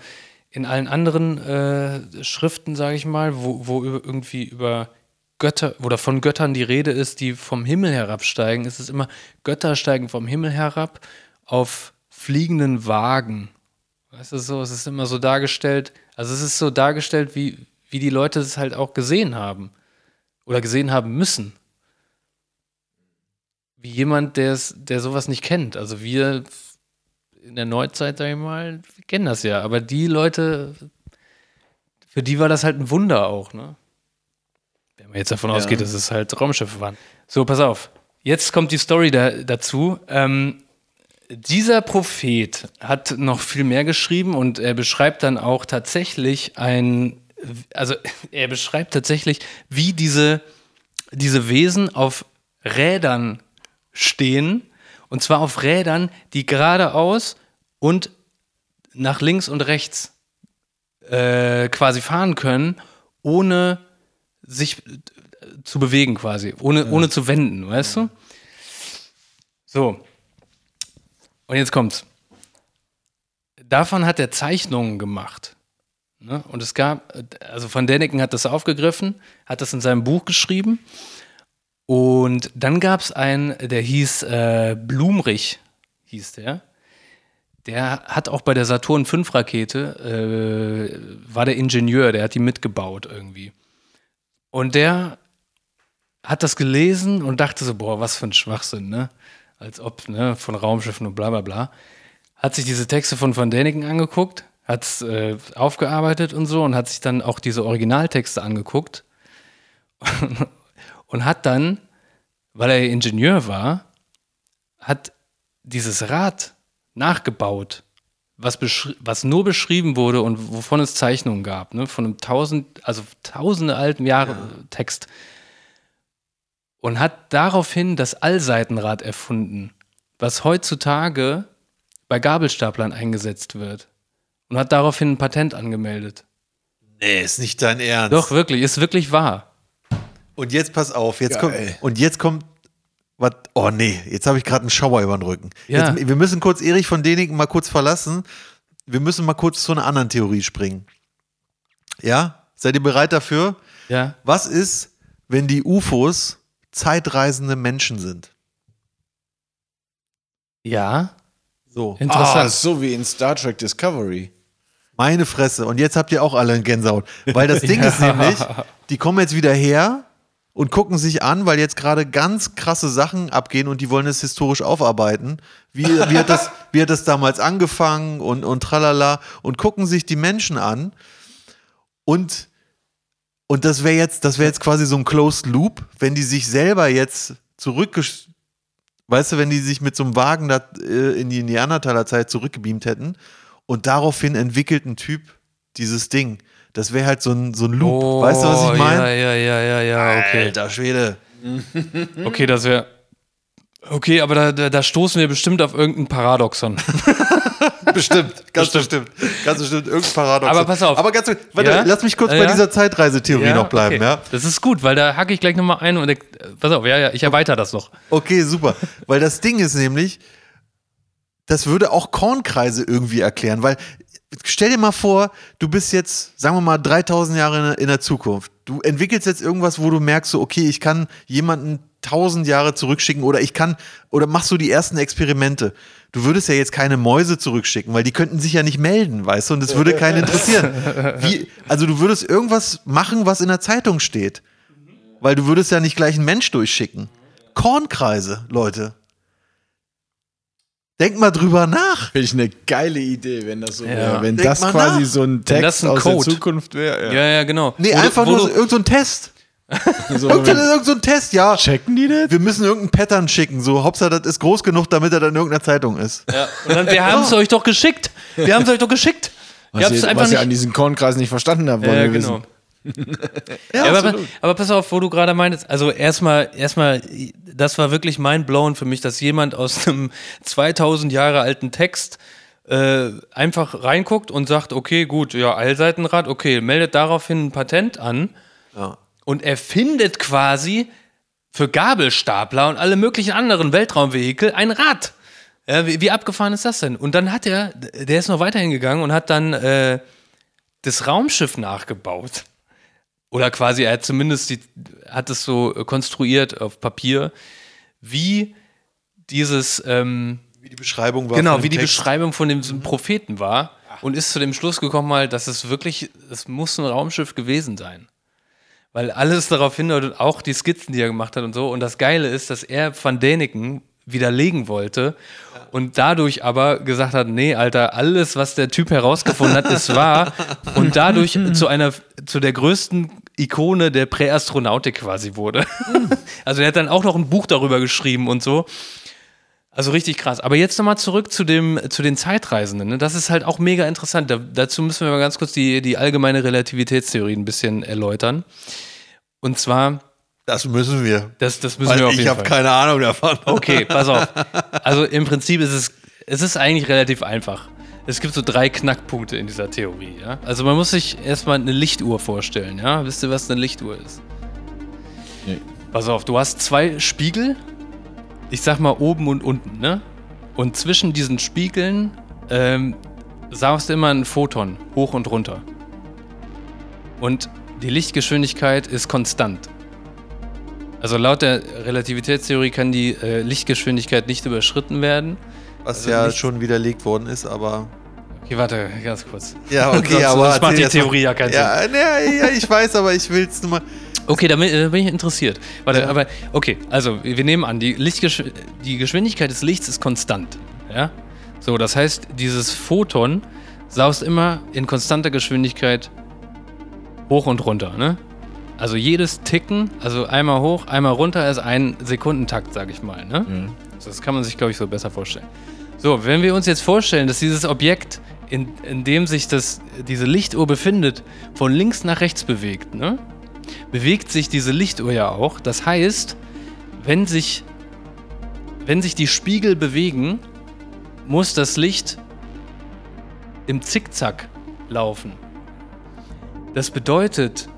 in allen anderen äh, Schriften, sage ich mal, wo, wo irgendwie über Götter oder von Göttern die Rede ist, die vom Himmel herabsteigen, ist es immer, Götter steigen vom Himmel herab auf fliegenden Wagen. Weißt du so, es ist immer so dargestellt, also es ist so dargestellt, wie, wie die Leute es halt auch gesehen haben oder gesehen haben müssen wie jemand, der sowas nicht kennt. Also wir in der Neuzeit, sag ich mal, kennen das ja. Aber die Leute, für die war das halt ein Wunder auch, ne? Wenn man jetzt davon ja. ausgeht, dass es halt Raumschiffe waren. So, pass auf. Jetzt kommt die Story da, dazu. Ähm, dieser Prophet hat noch viel mehr geschrieben und er beschreibt dann auch tatsächlich ein, also [laughs] er beschreibt tatsächlich, wie diese, diese Wesen auf Rädern stehen. Und zwar auf Rädern, die geradeaus und nach links und rechts äh, quasi fahren können, ohne sich äh, zu bewegen quasi, ohne, ja. ohne zu wenden, weißt ja. du? So. Und jetzt kommt's. Davon hat er Zeichnungen gemacht. Ne? Und es gab, also Van Däniken hat das aufgegriffen, hat das in seinem Buch geschrieben und dann gab es einen, der hieß äh, Blumrich, hieß der. Der hat auch bei der Saturn V Rakete, äh, war der Ingenieur, der hat die mitgebaut irgendwie. Und der hat das gelesen und dachte so, boah, was für ein Schwachsinn, ne? Als ob, ne, von Raumschiffen und bla bla bla. Hat sich diese Texte von Van Däniken angeguckt, hat es äh, aufgearbeitet und so und hat sich dann auch diese Originaltexte angeguckt [laughs] und hat dann, weil er Ingenieur war, hat dieses Rad nachgebaut, was, was nur beschrieben wurde und wovon es Zeichnungen gab, ne? von einem tausend, also tausende alten Jahre ja. Text. Und hat daraufhin das Allseitenrad erfunden, was heutzutage bei Gabelstaplern eingesetzt wird. Und hat daraufhin ein Patent angemeldet. Nee, ist nicht dein Ernst. Doch, wirklich, ist wirklich wahr. Und jetzt pass auf, jetzt kommt und jetzt kommt was oh nee, jetzt habe ich gerade einen Schauer über den Rücken. Ja. Jetzt, wir müssen kurz Erich von Deniken mal kurz verlassen. Wir müssen mal kurz zu einer anderen Theorie springen. Ja? Seid ihr bereit dafür? Ja. Was ist, wenn die UFOs zeitreisende Menschen sind? Ja, So. Ah, interessant. so wie in Star Trek Discovery. Meine Fresse. Und jetzt habt ihr auch alle einen Gänsehaut. Weil das [laughs] Ding ist nämlich, die kommen jetzt wieder her und gucken sich an, weil jetzt gerade ganz krasse Sachen abgehen und die wollen es historisch aufarbeiten. Wie, wie, hat, das, wie hat das damals angefangen und, und tralala und gucken sich die Menschen an. Und, und das wäre jetzt, das wäre jetzt quasi so ein Closed Loop, wenn die sich selber jetzt zurückgesch Weißt du, wenn die sich mit so einem Wagen da, äh, in die Neandertaler-Zeit zurückgebeamt hätten und daraufhin entwickelt ein Typ dieses Ding. Das wäre halt so ein, so ein Loop. weißt du, was ich Oh, meine? Ja, ja, ja, ja, ja, okay. Alter Schwede. [laughs] Okay, das wäre. Okay, aber da, da, da stoßen wir bestimmt auf irgendein Paradoxon. [laughs] Bestimmt, ganz bestimmt. Ganz bestimmt, irgendein Paradox. Aber pass auf. Aber ganz warte, Ja? lass mich kurz Äh, bei ja? dieser Zeitreisetheorie noch bleiben, okay. ja? Das ist gut, weil da hacke ich gleich nochmal ein und äh, pass auf, ja, ja, ich erweitere das noch. Okay, super. Weil das Ding ist nämlich, das würde auch Kornkreise irgendwie erklären, weil stell dir mal vor, du bist jetzt, sagen wir mal, 3000 Jahre in der, Zukunft. Du entwickelst jetzt irgendwas, wo du merkst, so, okay, ich kann jemanden 1000 Jahre zurückschicken oder ich kann, oder machst du die ersten Experimente. Du würdest ja jetzt keine Mäuse zurückschicken, weil die könnten sich ja nicht melden, weißt du, und es würde keinen interessieren. Wie, also du würdest irgendwas machen, was in der Zeitung steht. Weil du würdest ja nicht gleich einen Mensch durchschicken. Kornkreise, Leute. Denk mal drüber nach. Finde ich eine geile Idee, wenn das so wäre. Wenn Denk das quasi nach. so ein Text das ein aus Code. der Zukunft wäre. Ja, ja, genau. Nee, Wo du- einfach wo nur du- so, irgend so ein Test. [laughs] So, Irgend so, wenn- irgend so ein Test, ja. checken die das? Wir müssen irgendeinen Pattern schicken. So, Hauptsache, das ist groß genug, damit er dann in irgendeiner Zeitung ist. Ja. Und dann, wir haben es euch doch geschickt. Wir haben es euch doch geschickt. Was, ihr, was ihr an diesen Kornkreisen nicht verstanden habt, wollen Ja, wir genau. wissen. Ja, Ja, aber, aber pass auf, wo du gerade meintest, also erstmal, erstmal, das war wirklich mind blown für mich, dass jemand aus einem [laughs] 2000 Jahre alten Text äh, einfach reinguckt und sagt, okay, gut, ja, Allseitenrad, okay, meldet daraufhin ein Patent an Ja. und erfindet quasi für Gabelstapler und alle möglichen anderen Weltraumvehikel ein Rad. Ja, wie, wie abgefahren ist das denn? Und dann hat er, der ist noch weiterhin gegangen und hat dann äh, das Raumschiff nachgebaut. Oder quasi, er hat zumindest die, hat es so äh, konstruiert auf Papier, wie dieses, ähm, Wie die Beschreibung war. genau, von wie dem die Text. Beschreibung von dem Propheten war und ist zu dem Schluss gekommen, halt, dass es wirklich, es muss ein Raumschiff gewesen sein. Weil alles darauf hindeutet, auch die Skizzen, die er gemacht hat und so. Und das Geile ist, dass er Van Däniken widerlegen wollte und dadurch aber gesagt hat, nee, Alter, alles, was der Typ herausgefunden hat, ist wahr [laughs] und dadurch zu einer, zu der größten Ikone der Präastronautik quasi wurde. [laughs] Also er hat dann auch noch ein Buch darüber geschrieben und so. Also richtig krass. Aber jetzt nochmal zurück zu, dem, zu den Zeitreisenden. Ne? Das ist halt auch mega interessant. Da, dazu müssen wir mal ganz kurz die, die allgemeine Relativitätstheorie ein bisschen erläutern. Und zwar, Das müssen wir. das, das müssen Weil wir auf ich jeden habe Fall. keine Ahnung davon. Okay, pass auf. [laughs] Also im Prinzip ist es, es ist eigentlich relativ einfach. Es gibt so drei Knackpunkte in dieser Theorie. Ja? Also man muss sich erstmal eine Lichtuhr vorstellen. Ja? Wisst ihr, was eine Lichtuhr ist? Nee. Pass auf, du hast zwei Spiegel. Ich sag mal oben und unten, ne? Und zwischen diesen Spiegeln ähm, saust du immer ein Photon hoch und runter. Und die Lichtgeschwindigkeit ist konstant. Also laut der Relativitätstheorie kann die äh, Lichtgeschwindigkeit nicht überschritten werden. Was Also ja schon widerlegt worden ist, aber. Okay, warte, ganz kurz. Ja, okay, [laughs] Sonst- aber. sonst macht die. Theorie ja keinen ja, ja, ja, ich weiß, aber ich will es nur mal. Okay, da bin, äh, bin ich interessiert. Warte, aber okay, also wir nehmen an, die, Lichtgesch die Geschwindigkeit des Lichts ist konstant. Ja? So, das heißt, dieses Photon saust immer in konstanter Geschwindigkeit hoch und runter. Ne? Also jedes Ticken, also einmal hoch, einmal runter, ist ein Sekundentakt, sag ich mal. Ne? Das kann man sich, glaube ich, so besser vorstellen. So, wenn wir uns jetzt vorstellen, dass dieses Objekt, in, in dem sich das, diese Lichtuhr befindet, von links nach rechts bewegt, ne? bewegt sich diese Lichtuhr ja auch. Das heißt, wenn sich, wenn sich die Spiegel bewegen, muss das Licht im Zickzack laufen. Das bedeutet,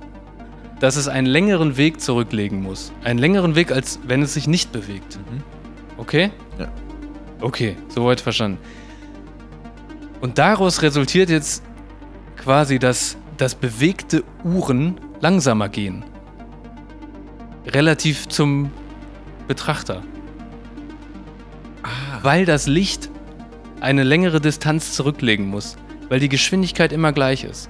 dass es einen längeren Weg zurücklegen muss. Einen längeren Weg, als wenn es sich nicht bewegt. Okay? Ja. Okay, soweit verstanden. Und daraus resultiert jetzt quasi, dass, dass bewegte Uhren langsamer gehen. Relativ zum Betrachter. weil das Licht eine längere Distanz zurücklegen muss, weil die Geschwindigkeit immer gleich ist.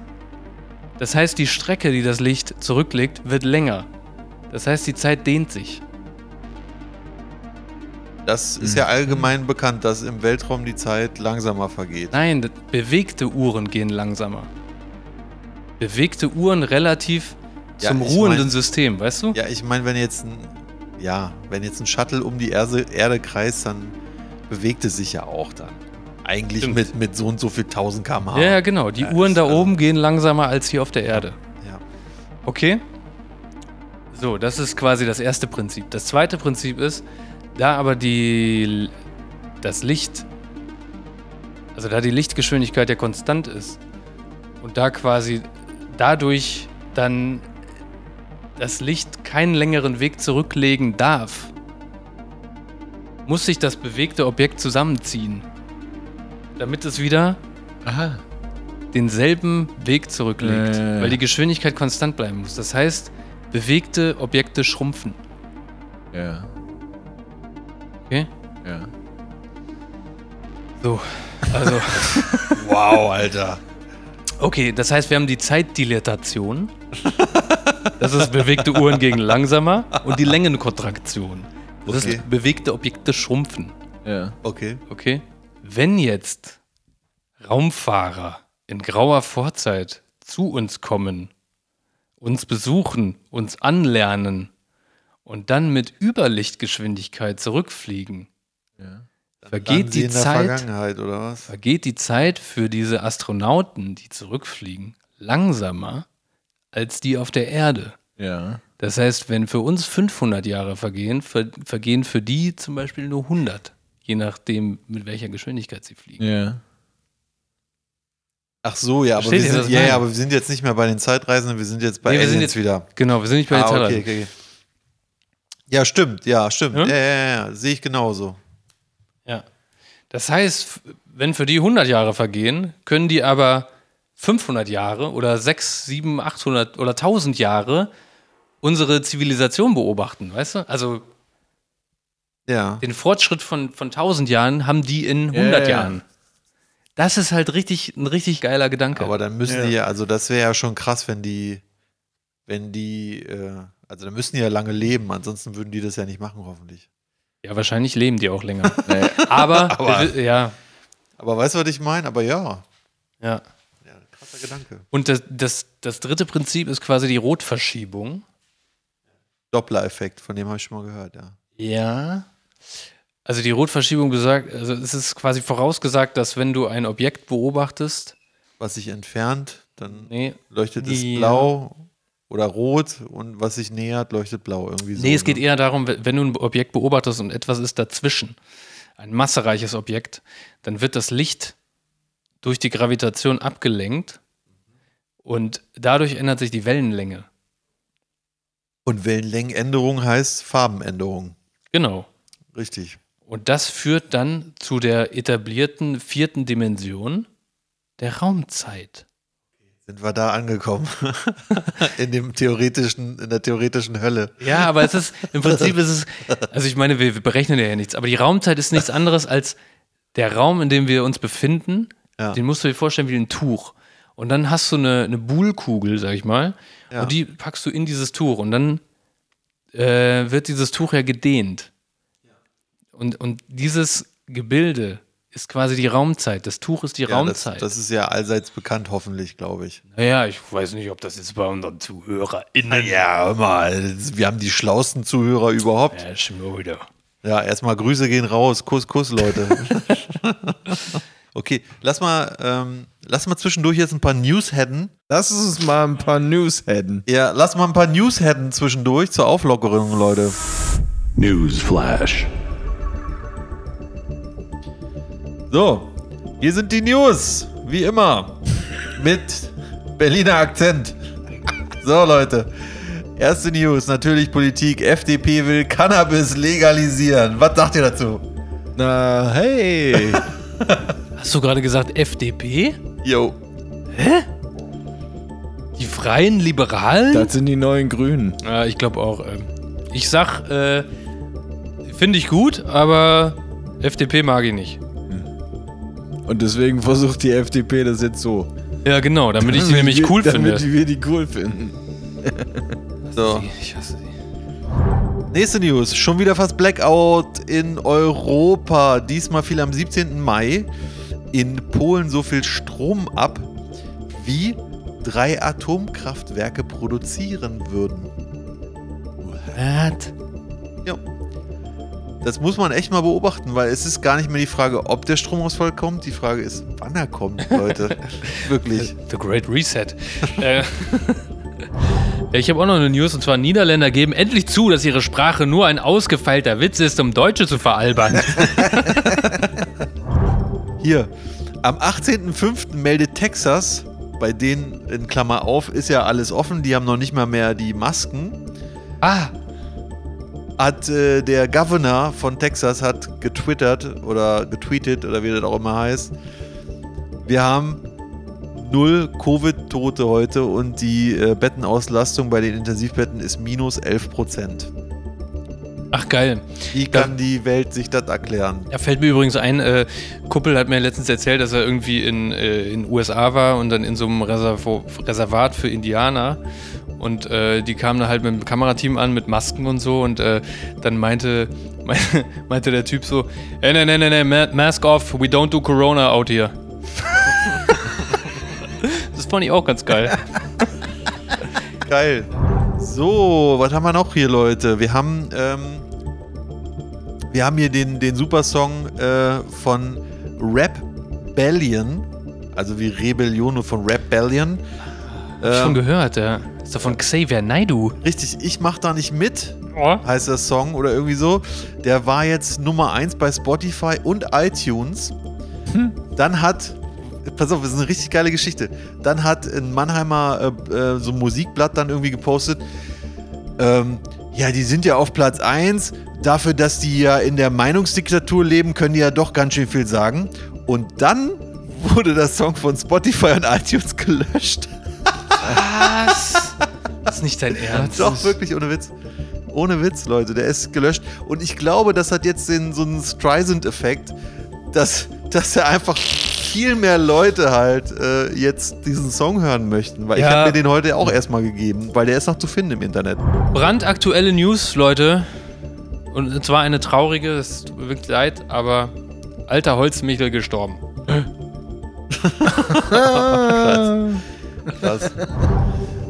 Das heißt, die Strecke, die das Licht zurücklegt, wird länger. Das heißt, die Zeit dehnt sich. Das ist ja allgemein bekannt, dass im Weltraum die Zeit langsamer vergeht. Nein, bewegte Uhren gehen langsamer. Bewegte Uhren relativ Ja, zum ruhenden mein- System, weißt du? Ja, ich meine, wenn jetzt ein, ja, wenn jetzt ein Shuttle um die Erde, Erde kreist, dann bewegt es sich ja auch dann. Eigentlich Stimmt. mit, mit so und so viel 1000 km/h. Ja, ja, genau. Die Ja, Uhren da also- oben gehen langsamer als hier auf der Erde. Ja. Okay? So, das ist quasi das erste Prinzip. Das zweite Prinzip ist, da aber die, das Licht, also da die Lichtgeschwindigkeit ja konstant ist und da quasi dadurch dann das Licht keinen längeren Weg zurücklegen darf, muss sich das bewegte Objekt zusammenziehen, damit es wieder Aha. denselben Weg zurücklegt, Äh. weil die Geschwindigkeit konstant bleiben muss. Das heißt, bewegte Objekte schrumpfen. Ja. Okay? Ja. So, also, [laughs] Wow, Alter. okay, das heißt, wir haben die Zeitdilatation. Das ist bewegte Uhren gegen langsamer und die Längenkontraktion. Das Okay. ist bewegte Objekte schrumpfen. Ja. Okay. Okay? Wenn jetzt Raumfahrer in grauer Vorzeit zu uns kommen, uns besuchen, uns anlernen und dann mit Überlichtgeschwindigkeit zurückfliegen, Ja. vergeht die Zeit, vergeht die Zeit für diese Astronauten, die zurückfliegen, langsamer als die auf der Erde. Ja. Das heißt, wenn für uns 500 Jahre vergehen, ver vergehen für die zum Beispiel nur 100, je nachdem, mit welcher Geschwindigkeit sie fliegen. Ja. Ach so, ja, aber Versteht wir, sind, ja, ja, aber wir sind jetzt nicht mehr bei den Zeitreisenden, wir sind jetzt bei Nee, wir Aliens sind jetzt- wieder. Genau, wir sind nicht bei den Ah, Zeitreisen. okay, okay. Ja, stimmt, ja, stimmt. Ja? Ja, ja, ja, sehe ich genauso. Ja. Das heißt, wenn für die 100 Jahre vergehen, können die aber 500 Jahre oder 6, 7, 800 oder 1000 Jahre unsere Zivilisation beobachten, weißt du? Also Ja. den Fortschritt von, von 1000 Jahren haben die in 100 Ja, ja. Jahren. Das ist halt richtig, ein richtig geiler Gedanke. Aber dann müssen Ja. die ja, also das wäre ja schon krass, wenn die, wenn die, äh, also dann müssen die ja lange leben, ansonsten würden die das ja nicht machen, hoffentlich. ja, wahrscheinlich leben die auch länger. [laughs] Aber, [laughs] Aber- ja, Aber weißt du, was ich meine? Aber ja. ja. Ja, krasser Gedanke. Und das, das, das dritte Prinzip ist quasi die Rotverschiebung. Doppler-Effekt, von dem habe ich schon mal gehört, ja. Ja. Also die Rotverschiebung besagt, also es ist quasi vorausgesagt, dass wenn du ein Objekt beobachtest, Was sich entfernt, dann nee, leuchtet es Ja. blau oder rot und was sich nähert, leuchtet blau. Irgendwie so. nee, es geht ne? eher darum, wenn du ein Objekt beobachtest und etwas ist dazwischen, ein massereiches Objekt, dann wird das Licht durch die Gravitation abgelenkt und dadurch ändert sich die Wellenlänge. Und Wellenlängenänderung heißt Farbenänderung. Genau. Richtig. Und das führt dann zu der etablierten vierten Dimension der Raumzeit. Sind wir da angekommen? [laughs] in dem theoretischen, in der theoretischen Hölle. Ja, aber es ist, im Prinzip ist es, also ich meine, wir, wir berechnen ja nichts, aber die Raumzeit ist nichts anderes als der Raum, in dem wir uns befinden. Ja. Den musst du dir vorstellen wie ein Tuch. Und dann hast du eine, eine Buhlkugel, sag ich mal, Ja. und die packst du in dieses Tuch und dann äh, wird dieses Tuch ja gedehnt. Und, und dieses Gebilde ist quasi die Raumzeit. Das Tuch ist die Ja, das, Raumzeit. das ist ja allseits bekannt, hoffentlich, glaube ich. naja, ich weiß nicht, ob das jetzt bei unseren ZuhörerInnen. Ja, hör mal, das- wir haben die schlausten Zuhörer überhaupt. Ja, schon mal wieder. Ja, erstmal Grüße gehen raus. Kuss, Kuss, Leute. [laughs] [laughs] okay, lass mal, ähm, lass mal zwischendurch jetzt ein paar News headen. Lass uns mal ein paar News headen. Ja, lass mal ein paar News headen zwischendurch zur Auflockerung, Leute. Newsflash. So, hier sind die News, wie immer, mit Berliner Akzent. So, Leute. Erste News, natürlich Politik. FDP will Cannabis legalisieren. Was sagt ihr dazu? Na, hey. [laughs] Hast du gerade gesagt FDP? Yo. Die Freien Liberalen? das sind die neuen Grünen. Ja, ich glaube auch. Ähm, ich sag, äh, finde ich gut, aber FDP mag ich nicht. Und deswegen versucht die FDP das jetzt so. Ja, genau, damit ich sie nämlich wir, cool damit finde. wir die cool finden. [laughs] So. Ich hasse sie. Nächste News. Schon wieder fast Blackout in Europa. Diesmal fiel am 17. Mai in Polen so viel Strom ab, wie drei Atomkraftwerke produzieren würden. What? Das muss man echt mal beobachten, weil es ist gar nicht mehr die Frage, ob der Stromausfall kommt. Die Frage ist, wann er kommt, Leute. [laughs] Wirklich. The Great Reset. äh, [laughs] ich habe auch noch eine News und zwar Niederländer geben endlich zu, dass ihre Sprache nur ein ausgefeilter Witz ist, um Deutsche zu veralbern. [laughs] Hier, am 18.05. meldet Texas, bei denen in Klammer auf ist ja alles offen, die haben noch nicht mal mehr die Masken. ah, Hat äh, der Governor von Texas hat getwittert oder getweetet oder wie das auch immer heißt. Wir haben null Covid-Tote heute und die äh, Bettenauslastung bei den Intensivbetten ist minus 11 Prozent. ach geil. Wie kann die Welt sich das erklären? Da fällt mir übrigens ein, äh, Kuppel hat mir letztens erzählt, dass er irgendwie in äh, in USA war und dann in so einem Reservo Reservat für Indianer. Und äh, die kamen da halt mit dem Kamerateam an, mit Masken und so. Und äh, dann meinte, [laughs] meinte, meinte der Typ so: Hey, nee, nee, nee, nee, ma- mask off, we don't do Corona out here. [laughs] das fand ich auch ganz geil. [laughs] Geil. So, was haben wir noch hier, Leute? Wir haben, ähm, wir haben hier den, den Supersong äh, von Rebellion, also wie Rebellion, nur von Rebellion. Hab ich schon Ähm, gehört, ja. Ist doch von Xavier Naidu. richtig, ich mach da nicht mit, Oh. heißt der Song oder irgendwie so. Der war jetzt Nummer 1 bei Spotify und iTunes. Dann hat, pass auf, das ist eine richtig geile Geschichte. Dann hat ein Mannheimer äh, äh, so ein Musikblatt dann irgendwie gepostet. Ähm, ja, die sind ja auf Platz 1. Dafür, dass die ja in der Meinungsdiktatur leben, können die ja doch ganz schön viel sagen. Und dann [laughs] wurde der Song von Spotify und iTunes gelöscht. Was? Das ist nicht dein Ernst. Doch, wirklich, ohne Witz. Ohne Witz, Leute, der ist gelöscht. Und ich glaube, das hat jetzt den, so einen Streisand-Effekt, dass, dass er einfach viel mehr Leute halt äh, jetzt diesen Song hören möchten. Weil ich Ja. habe mir den heute auch erstmal gegeben, weil der ist noch zu finden im Internet. Brandaktuelle News, Leute. Und zwar eine traurige, es tut mir wirklich leid, aber alter Holzmichel gestorben. [laughs] Krass.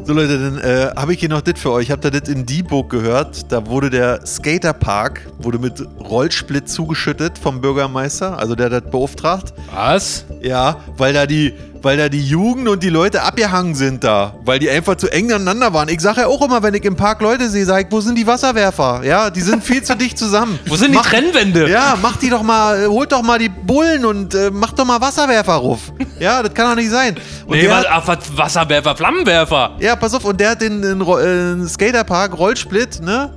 So Leute, dann äh, habe ich hier noch das für euch. Habt ihr das in Dieburg gehört? Da wurde der Skaterpark wurde mit Rollsplit zugeschüttet vom Bürgermeister, also der hat das beauftragt. Was? Ja, weil da die, weil da die Jugend und die Leute abgehangen sind da, weil die einfach zu eng aneinander waren. Ich sage ja auch immer, wenn ich im Park Leute sehe, sage ich, wo sind die Wasserwerfer? Ja, die sind viel zu dicht zusammen. Wo sind die Mach- Trennwände? Ja, mach die doch mal, äh, holt doch mal die Bullen und äh, mach doch mal Wasserwerfer ruf. Ja, das kann doch nicht sein. Und Nee, was, hat- Wasserwerfer, Flammenwerfer. ja, pass auf, und der hat den, den Ro- äh, Skaterpark, Rollsplit, ne?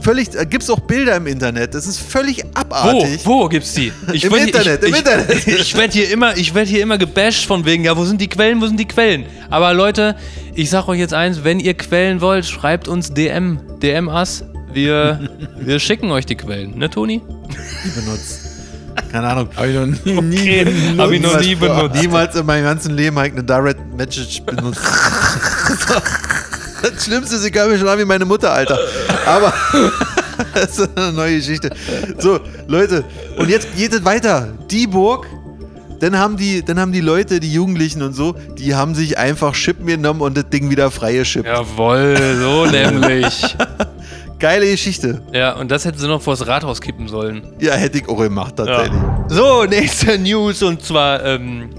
Völlig, äh, gibt's auch Bilder im Internet. Das ist völlig Wo? abartig. Wo gibt's die? [laughs] Ich Im werd hier- Internet, ich, im ich, Internet. [laughs] Ich werde hier immer, ich werde hier immer gebasht von wegen, ja, wo sind die Quellen, wo sind die Quellen? Aber Leute, ich sag euch jetzt eins, wenn ihr Quellen wollt, schreibt uns DM, DM us. Wir, [laughs] wir schicken euch die Quellen, ne, Toni? benutzt. Keine Ahnung. Habe ich noch nie, Okay, nie hab ich noch nie benutzt. Niemals in meinem ganzen Leben habe ich eine Direct Message benutzt. Das Schlimmste ist, ich kann mich schon an wie meine Mutter, Alter. Aber [laughs] das ist eine neue Geschichte. So, Leute, und jetzt geht es weiter. Dieburg, dann haben die, dann haben die Leute, die Jugendlichen und so, die haben sich einfach Chippen genommen und das Ding wieder freigeschippt. Jawohl, so [laughs] nämlich. Geile Geschichte. Ja, und das hätten sie noch vors Rathaus kippen sollen. Ja, hätte ich auch gemacht, tatsächlich. So, nächste News und zwar ähm,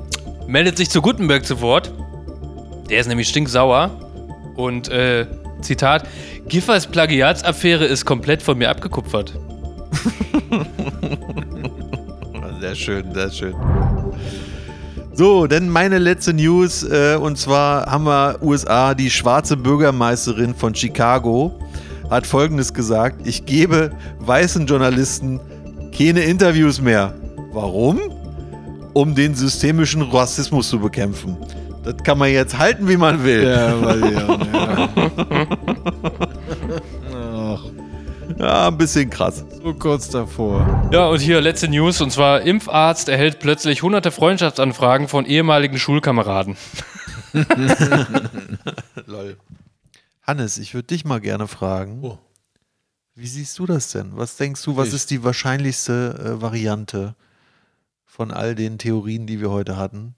meldet sich zu Gutenberg zu Wort. Der ist nämlich stinksauer. Und äh, Zitat: Giffers Plagiatsaffäre ist komplett von mir abgekupfert. [laughs] Sehr schön, sehr schön. So, dann meine letzte News. Äh, und zwar haben wir USA, die schwarze Bürgermeisterin von Chicago hat folgendes gesagt: Ich gebe weißen Journalisten keine Interviews mehr. Warum? Um den systemischen Rassismus zu bekämpfen. Das kann man jetzt halten, wie man will. Ja, weil ja, ja. Ach, Ja, ein bisschen krass. So kurz davor. Ja, und hier letzte News, und zwar Impfarzt erhält plötzlich hunderte Freundschaftsanfragen von ehemaligen Schulkameraden. [laughs] Lol. Hannes, ich würde dich mal gerne fragen. Oh. Wie siehst du das denn? Was denkst du, was Ich- ist die wahrscheinlichste äh, Variante von all den Theorien, die wir heute hatten?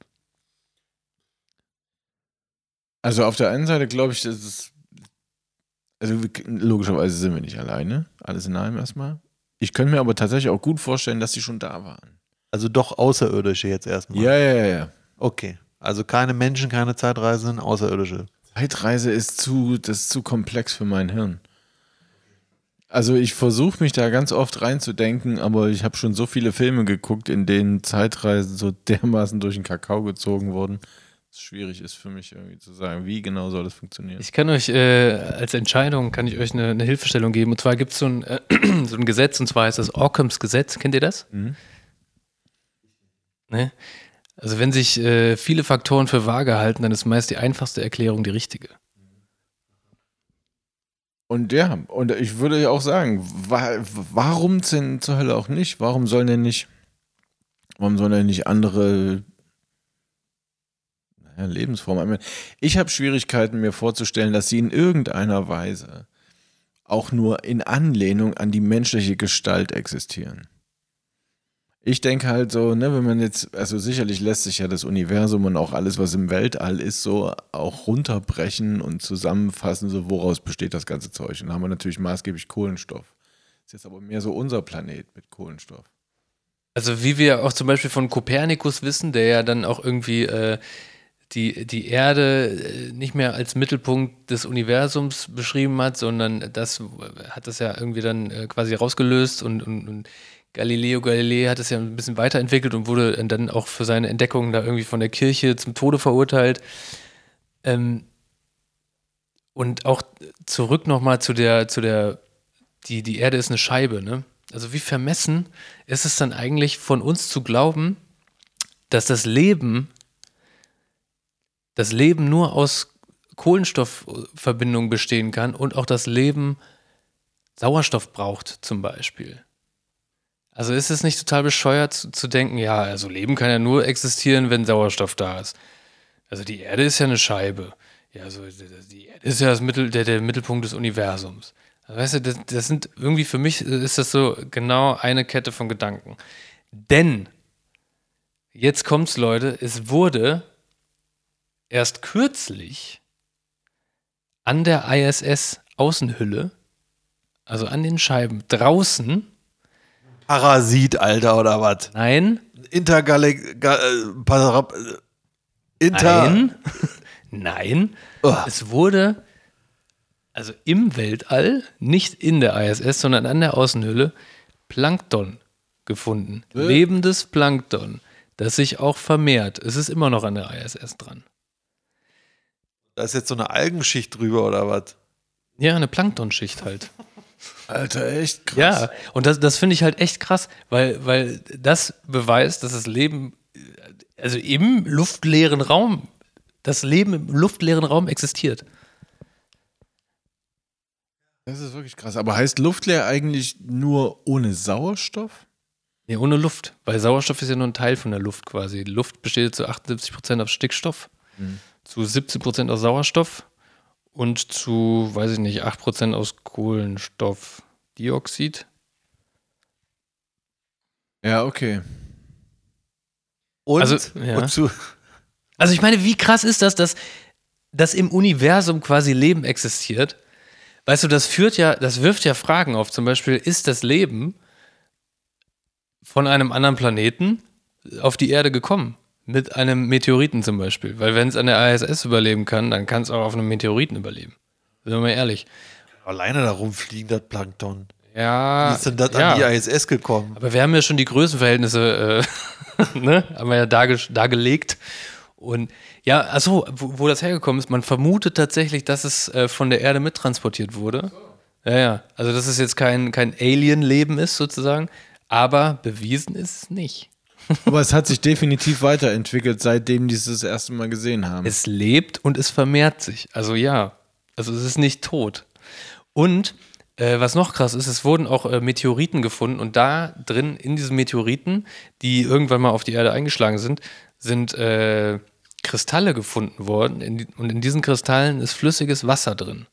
Also auf der einen Seite glaube ich, dass es. Also wir- logischerweise sind wir nicht alleine. Alles in allem erstmal. Ich könnte mir aber tatsächlich auch gut vorstellen, dass sie schon da waren. Also doch Außerirdische jetzt erstmal. Ja, ja, ja, ja. Okay. Also keine Menschen, keine Zeitreisenden, Außerirdische. Zeitreise ist zu, das ist zu komplex für mein Hirn. Also ich versuche mich da ganz oft reinzudenken, aber ich habe schon so viele Filme geguckt, in denen Zeitreisen so [laughs] dermaßen durch den Kakao gezogen wurden, schwierig ist für mich irgendwie zu sagen, wie genau soll das funktionieren. Ich kann euch äh, als Entscheidung kann ich euch eine, eine Hilfestellung geben. Und zwar gibt es so ein, äh, [clears throat] so ein Gesetz, und zwar heißt das Occams Gesetz. Kennt ihr das? Mhm. Ne? Also wenn sich äh, viele Faktoren für vage halten, dann ist meist die einfachste Erklärung die richtige. Und ja, und ich würde ja auch sagen, wa warum denn zur Hölle auch nicht? Warum sollen denn nicht, warum sollen denn nicht andere Lebensformen? Ich meine, Ich habe Schwierigkeiten, mir vorzustellen, dass sie in irgendeiner Weise auch nur in Anlehnung an die menschliche Gestalt existieren. Ich denke halt so, ne, wenn man jetzt, also sicherlich lässt sich ja das Universum und auch alles, was im Weltall ist, so auch runterbrechen und zusammenfassen, so woraus besteht das ganze Zeug. Und da haben wir natürlich maßgeblich Kohlenstoff. Ist jetzt aber mehr so unser Planet mit Kohlenstoff. Also wie wir auch zum Beispiel von Kopernikus wissen, der ja dann auch irgendwie äh, die, die Erde äh, nicht mehr als Mittelpunkt des Universums beschrieben hat, sondern das hat das ja irgendwie dann äh, quasi rausgelöst und, und, und Galileo Galilei hat es ja ein bisschen weiterentwickelt und wurde dann auch für seine Entdeckungen da irgendwie von der Kirche zum Tode verurteilt. Ähm, und auch zurück nochmal zu der, zu der, die, die Erde ist eine Scheibe, ne? Also wie vermessen ist es dann eigentlich von uns zu glauben, dass das Leben, das Leben nur aus Kohlenstoffverbindungen bestehen kann und auch das Leben Sauerstoff braucht zum Beispiel. Also ist es nicht total bescheuert zu, zu denken, ja, also Leben kann ja nur existieren, wenn Sauerstoff da ist. Also die Erde ist ja eine Scheibe. Ja, also die Erde ist ja das Mittel, der, der Mittelpunkt des Universums. Weißt du, das, das sind irgendwie für mich ist das so genau eine Kette von Gedanken. Denn jetzt kommt's, Leute, es wurde erst kürzlich an der ISS Außenhülle, also an den Scheiben draußen, Parasit, Alter, oder was? nein, Intergalak... Ga, äh, Parap- äh, Inter... Nein. [laughs] Nein. Oh. Es wurde also im Weltall, nicht in der ISS, sondern an der Außenhülle, Plankton gefunden. Lebendes Plankton, das sich auch vermehrt. Es ist immer noch an der ISS dran. Da ist jetzt so eine Algenschicht drüber, oder was? Ja, eine Planktonschicht halt. [laughs] Alter, echt krass. Ja, und das, das finde ich halt echt krass, weil, weil das beweist, dass das Leben, also im luftleeren Raum, das Leben im luftleeren Raum existiert. Das ist wirklich krass. Aber heißt luftleer eigentlich nur ohne Sauerstoff? Nee, ohne Luft, weil Sauerstoff ist ja nur ein Teil von der Luft quasi. Die Luft besteht zu 78% aus Stickstoff, zu 17% aus Sauerstoff und zu, weiß ich nicht, 8% aus Kohlenstoffdioxid. Ja, okay. Und, Also, ja. und zu, Also ich meine, wie krass ist das, dass, dass im Universum quasi Leben existiert? Weißt du, das führt ja, das wirft ja Fragen auf. Zum Beispiel, ist das Leben von einem anderen Planeten auf die Erde gekommen? Mit einem Meteoriten zum Beispiel. Weil wenn es an der ISS überleben kann, dann kann es auch auf einem Meteoriten überleben. Sind wir mal ehrlich. alleine da rumfliegen, das Plankton. Ja. Wie ist denn das ja. an die ISS gekommen? Aber wir haben ja schon die Größenverhältnisse, äh, [laughs] ne, haben wir ja darge dargelegt. Und ja, achso, wo, wo das hergekommen ist, man vermutet tatsächlich, dass es äh, von der Erde mittransportiert wurde. Ja, ja. Also, dass es jetzt kein, kein Alien-Leben ist, sozusagen. Aber bewiesen ist es nicht. Aber es hat sich definitiv weiterentwickelt, seitdem die es das erste Mal gesehen haben. Es lebt und es vermehrt sich. Also ja, also es ist nicht tot. Und Äh, was noch krass ist, es wurden auch äh, Meteoriten gefunden und da drin, in diesen Meteoriten, die irgendwann mal auf die Erde eingeschlagen sind, sind äh, Kristalle gefunden worden in und in diesen Kristallen ist flüssiges Wasser drin.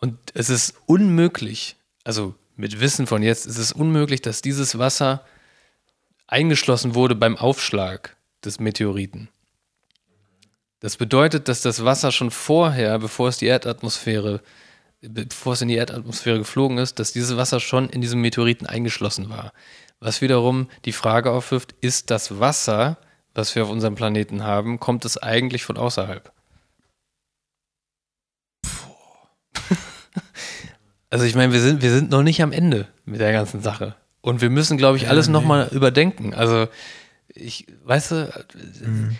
Und es ist unmöglich, also mit Wissen von jetzt, ist es unmöglich, dass dieses Wasser eingeschlossen wurde beim Aufschlag des Meteoriten. Das bedeutet, dass das Wasser schon vorher, bevor es die Erdatmosphäre, bevor es in die Erdatmosphäre geflogen ist, dass dieses Wasser schon in diesem Meteoriten eingeschlossen war. Was wiederum die Frage aufwirft, ist das Wasser, was wir auf unserem Planeten haben, kommt es eigentlich von außerhalb? [laughs] Also ich meine, wir sind, wir sind noch nicht am Ende mit der ganzen Sache. Und wir müssen, glaube ich, alles ja, nee. nochmal überdenken. Also ich, weißt du, mhm.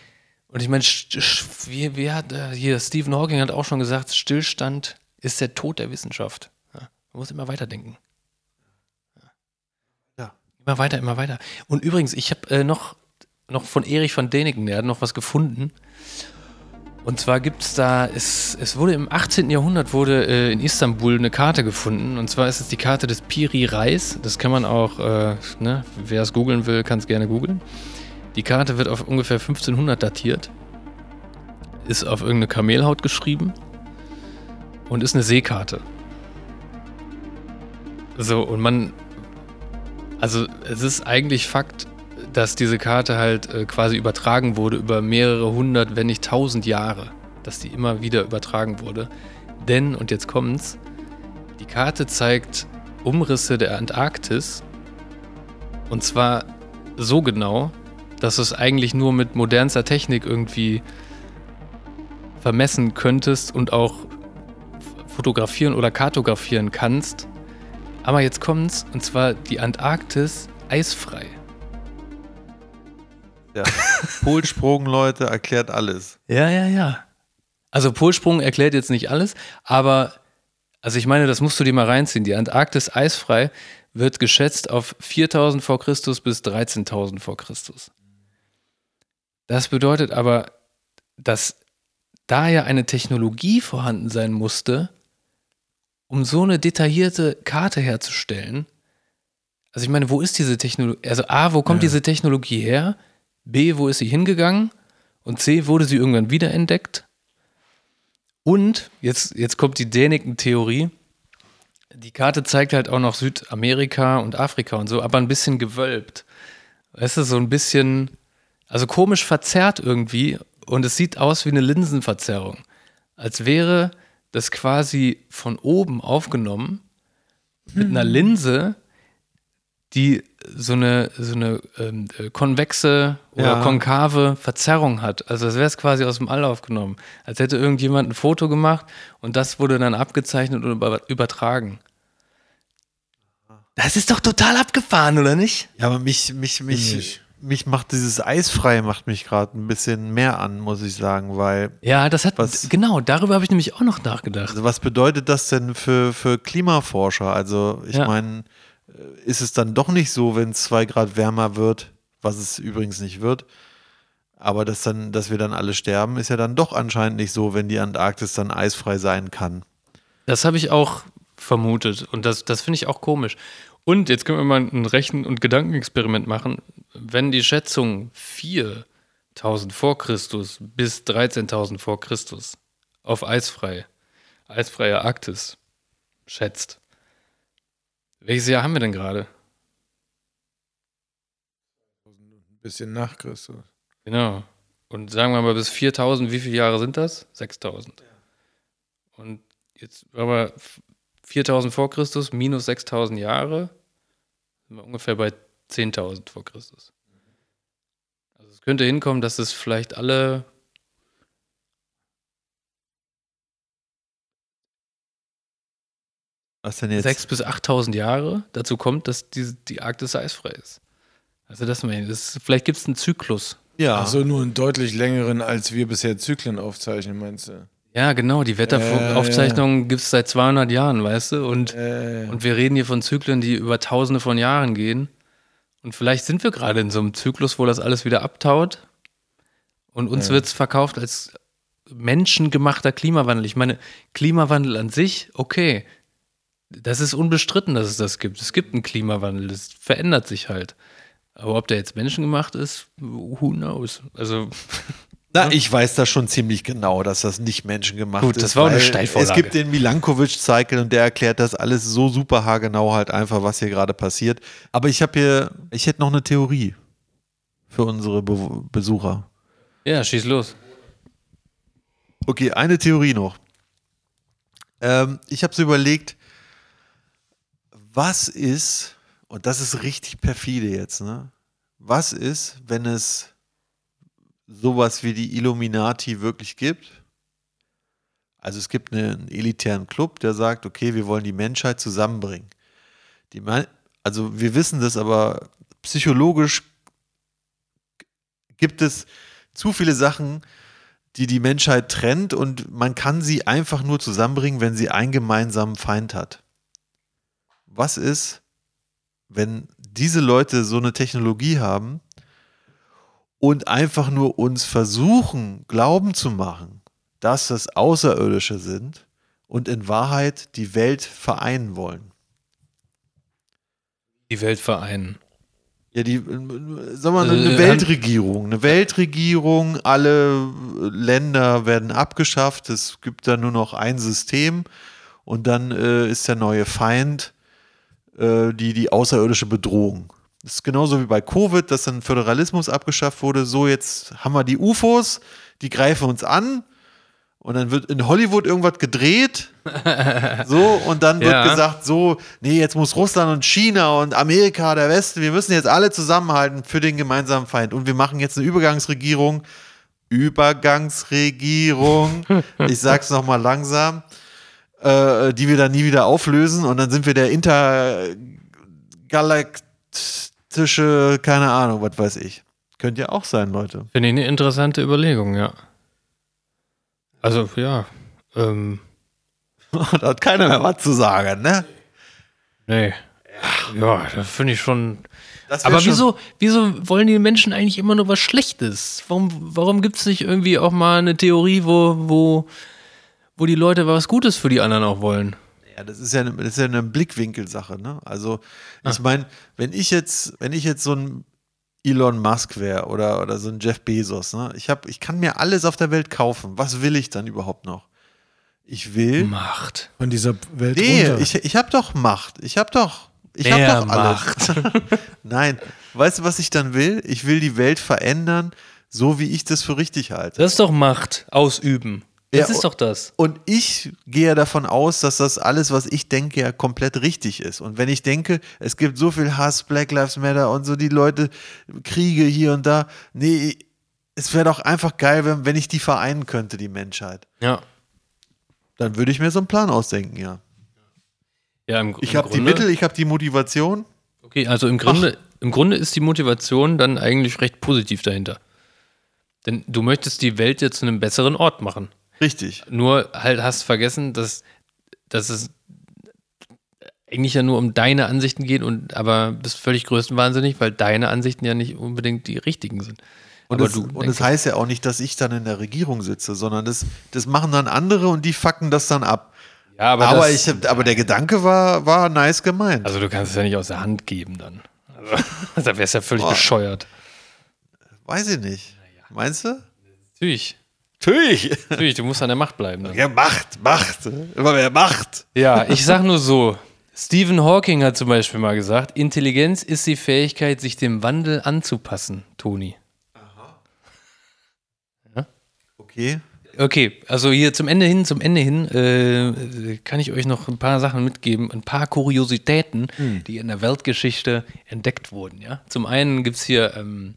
und ich meine, wie, wie hat äh, hier Stephen Hawking hat auch schon gesagt, Stillstand ist der Tod der Wissenschaft. Ja, man muss immer weiterdenken. Ja. ja. Immer weiter, immer weiter. Und übrigens, ich habe äh, noch, noch von Erich von Däniken, der hat noch was gefunden. Und zwar gibt es da, es, es wurde im 18. Jahrhundert wurde äh, in Istanbul eine Karte gefunden. Und zwar ist es die Karte des Piri Reis. Das kann man auch, äh, ne, wer es googeln will, kann es gerne googeln. Die Karte wird auf ungefähr 1500 datiert. Ist auf irgendeine Kamelhaut geschrieben. Und ist eine Seekarte. So, und man, also es ist eigentlich Fakt, dass diese Karte halt äh, quasi übertragen wurde über mehrere hundert, wenn nicht tausend Jahre. Dass die immer wieder übertragen wurde. Denn, und jetzt kommt's, die Karte zeigt Umrisse der Antarktis. Und zwar so genau, dass du es eigentlich nur mit modernster Technik irgendwie vermessen könntest und auch fotografieren oder kartografieren kannst. Aber jetzt kommt's, und zwar die Antarktis eisfrei. Ja. Polsprung, Leute, erklärt alles. Ja, ja, ja. Also Polsprung erklärt jetzt nicht alles, aber also ich meine, das musst du dir mal reinziehen. Die Antarktis eisfrei wird geschätzt auf 4000 vor Christus bis 13.000 vor Christus. Das bedeutet aber, dass da ja eine Technologie vorhanden sein musste, um so eine detaillierte Karte herzustellen. Also ich meine, wo ist diese Technologie? Also A, wo kommt ja. diese Technologie her? B, wo ist sie hingegangen? Und C, wurde sie irgendwann wiederentdeckt? Und jetzt, jetzt kommt die Däniken-Theorie. Die Karte zeigt halt auch noch Südamerika und Afrika und so, aber ein bisschen gewölbt. Weißt du, so ein bisschen, also komisch verzerrt irgendwie. Und es sieht aus wie eine Linsenverzerrung. Als wäre das quasi von oben aufgenommen mit einer Linse, die so eine, so eine ähm, äh, konvexe oder ja. konkave Verzerrung hat. Also als wäre es quasi aus dem All aufgenommen. Als hätte irgendjemand ein Foto gemacht und das wurde dann abgezeichnet und übertragen. Das ist doch total abgefahren, oder nicht? Ja, aber mich, mich, mich, mich macht dieses Eisfrei macht mich gerade ein bisschen mehr an, muss ich sagen, weil. Ja, das hat, was, genau, darüber habe ich nämlich auch noch nachgedacht. Also was bedeutet das denn für, für Klimaforscher? Also, ich ja. meine, ist es dann doch nicht so, wenn es zwei Grad wärmer wird, was es übrigens nicht wird. Aber dass, dann, dass wir dann alle sterben, ist ja dann doch anscheinend nicht so, wenn die Antarktis dann eisfrei sein kann. Das habe ich auch vermutet und das, das finde ich auch komisch. Und jetzt können wir mal ein Rechen- und Gedankenexperiment machen. Wenn die Schätzung 4000 vor Christus bis 13.000 vor Christus auf eisfrei, eisfreie Arktis schätzt, welches Jahr haben wir denn gerade? Ein bisschen nach Christus. Genau. Und sagen wir mal bis 4000, wie viele Jahre sind das? 6000. Und jetzt aber 4000 vor Christus minus 6000 Jahre, sind wir ungefähr bei 10.000 vor Christus. Also es könnte hinkommen, dass es vielleicht alle Was denn jetzt? 6.000 bis 8.000 Jahre dazu kommt, dass die, die Arktis eisfrei ist. Also das meine ich. Das, vielleicht gibt es einen Zyklus. Ja. Also nur einen deutlich längeren, als wir bisher Zyklen aufzeichnen, meinst du? Ja, genau. Die Wetteraufzeichnungen äh, gibt es seit 200 Jahren, weißt du? Und, äh. und wir reden hier von Zyklen, die über Tausende von Jahren gehen. Und vielleicht sind wir gerade in so einem Zyklus, wo das alles wieder abtaut. Und uns ja. wird es verkauft als menschengemachter Klimawandel. Ich meine, Klimawandel an sich, okay, das ist unbestritten, dass es das gibt. Es gibt einen Klimawandel, es verändert sich halt. Aber ob der jetzt menschengemacht ist, who knows? Also, [laughs] Na, ich weiß das schon ziemlich genau, dass das nicht menschengemacht Gut, ist. das war eine Steilvorlage. Es gibt den Milankovic-Cycle und der erklärt das alles so super haargenau halt einfach, was hier gerade passiert. Aber ich habe hier, ich hätte noch eine Theorie für unsere Be Besucher. ja, schieß los. Okay, eine Theorie noch. Ähm, ich habe so überlegt, was ist, und das ist richtig perfide jetzt, ne? Was ist, wenn es sowas wie die Illuminati wirklich gibt? Also es gibt einen elitären Club, der sagt, okay, wir wollen die Menschheit zusammenbringen. Die, also wir wissen das, aber psychologisch gibt es zu viele Sachen, die die Menschheit trennt und man kann sie einfach nur zusammenbringen, wenn sie einen gemeinsamen Feind hat. Was ist, wenn diese Leute so eine Technologie haben und einfach nur uns versuchen, glauben zu machen, dass das Außerirdische sind und in Wahrheit die Welt vereinen wollen? Die Welt vereinen. Ja, die, sagen wir mal, eine Äh, Weltregierung. Eine Weltregierung, alle Länder werden abgeschafft, es gibt da nur noch ein System und dann äh, ist der neue Feind äh, die, die außerirdische Bedrohung. Das ist genauso wie bei Covid, dass dann Föderalismus abgeschafft wurde. So, jetzt haben wir die UFOs, die greifen uns an und dann wird in Hollywood irgendwas gedreht. [laughs] So, und dann wird Ja. gesagt, so, nee, jetzt muss Russland und China und Amerika, der Westen, wir müssen jetzt alle zusammenhalten für den gemeinsamen Feind. Und wir machen jetzt eine Übergangsregierung. Übergangsregierung. [laughs] Ich sag's nochmal langsam. Äh, die wir dann nie wieder auflösen. Und dann sind wir der intergalaktische, keine Ahnung, was weiß ich. Könnte ja auch sein, Leute. Finde ich eine interessante Überlegung, ja. Also, ja. Ähm, [laughs] da hat keiner mehr was zu sagen, ne? nee. Ja, das finde ich schon. Aber schon- wieso, wieso wollen die Menschen eigentlich immer nur was Schlechtes? Warum, warum gibt es nicht irgendwie auch mal eine Theorie, wo, wo, wo die Leute was Gutes für die anderen auch wollen? Ja, das ist ja eine, das ist ja eine Blickwinkelsache, ne? Also, ich meine, wenn ich jetzt, wenn ich jetzt so ein Elon Musk wäre oder, oder so ein Jeff Bezos, ne? Ich, hab, ich kann mir alles auf der Welt kaufen. Was will ich dann überhaupt noch? Ich will. Macht. Von dieser Welt Nee, runter. ich, ich habe doch Macht. Ich habe doch. Ich habe doch alles. [laughs] [laughs] Nein, weißt du, was ich dann will? Ich will die Welt verändern, so wie ich das für richtig halte. Das ist doch Macht, ausüben. Das Ja, ist doch das. Und ich gehe ja davon aus, dass das alles, was ich denke, ja komplett richtig ist. Und wenn ich denke, es gibt so viel Hass, Black Lives Matter und so die Leute, Kriege hier und da, nee, es wäre doch einfach geil, wenn, wenn ich die vereinen könnte, die Menschheit. Ja. Dann würde ich mir so einen Plan ausdenken, ja. Ja, im, Ich habe die Mittel, ich habe die Motivation. Okay, also im Grunde, im Grunde ist die Motivation dann eigentlich recht positiv dahinter. Denn du möchtest die Welt jetzt zu einem besseren Ort machen. Richtig. Nur halt hast vergessen, dass, dass es eigentlich ja nur um deine Ansichten geht und aber bist völlig größtenwahnsinnig, weil deine Ansichten ja nicht unbedingt die richtigen sind. Und, aber das, du und das heißt ja auch nicht, dass ich dann in der Regierung sitze, sondern das, das machen dann andere und die fucken das dann ab. ja, aber, Aber, das, ich, aber der Gedanke war, war nice gemeint. also du kannst es ja nicht aus der Hand geben dann. Also, [laughs] da wär's ja völlig Boah. bescheuert. Weiß ich nicht. Meinst du? Natürlich. Natürlich. Natürlich, du musst an der Macht bleiben. Dann. Ja, Macht, Macht. Immer mehr Macht. Ja, ich sag nur so. Stephen Hawking hat zum Beispiel mal gesagt, Intelligenz ist die Fähigkeit, sich dem Wandel anzupassen, Toni. Okay. Okay, also hier zum Ende hin, zum Ende hin äh, kann ich euch noch ein paar Sachen mitgeben, ein paar Kuriositäten, die in der Weltgeschichte entdeckt wurden. Ja, zum einen gibt es hier ähm,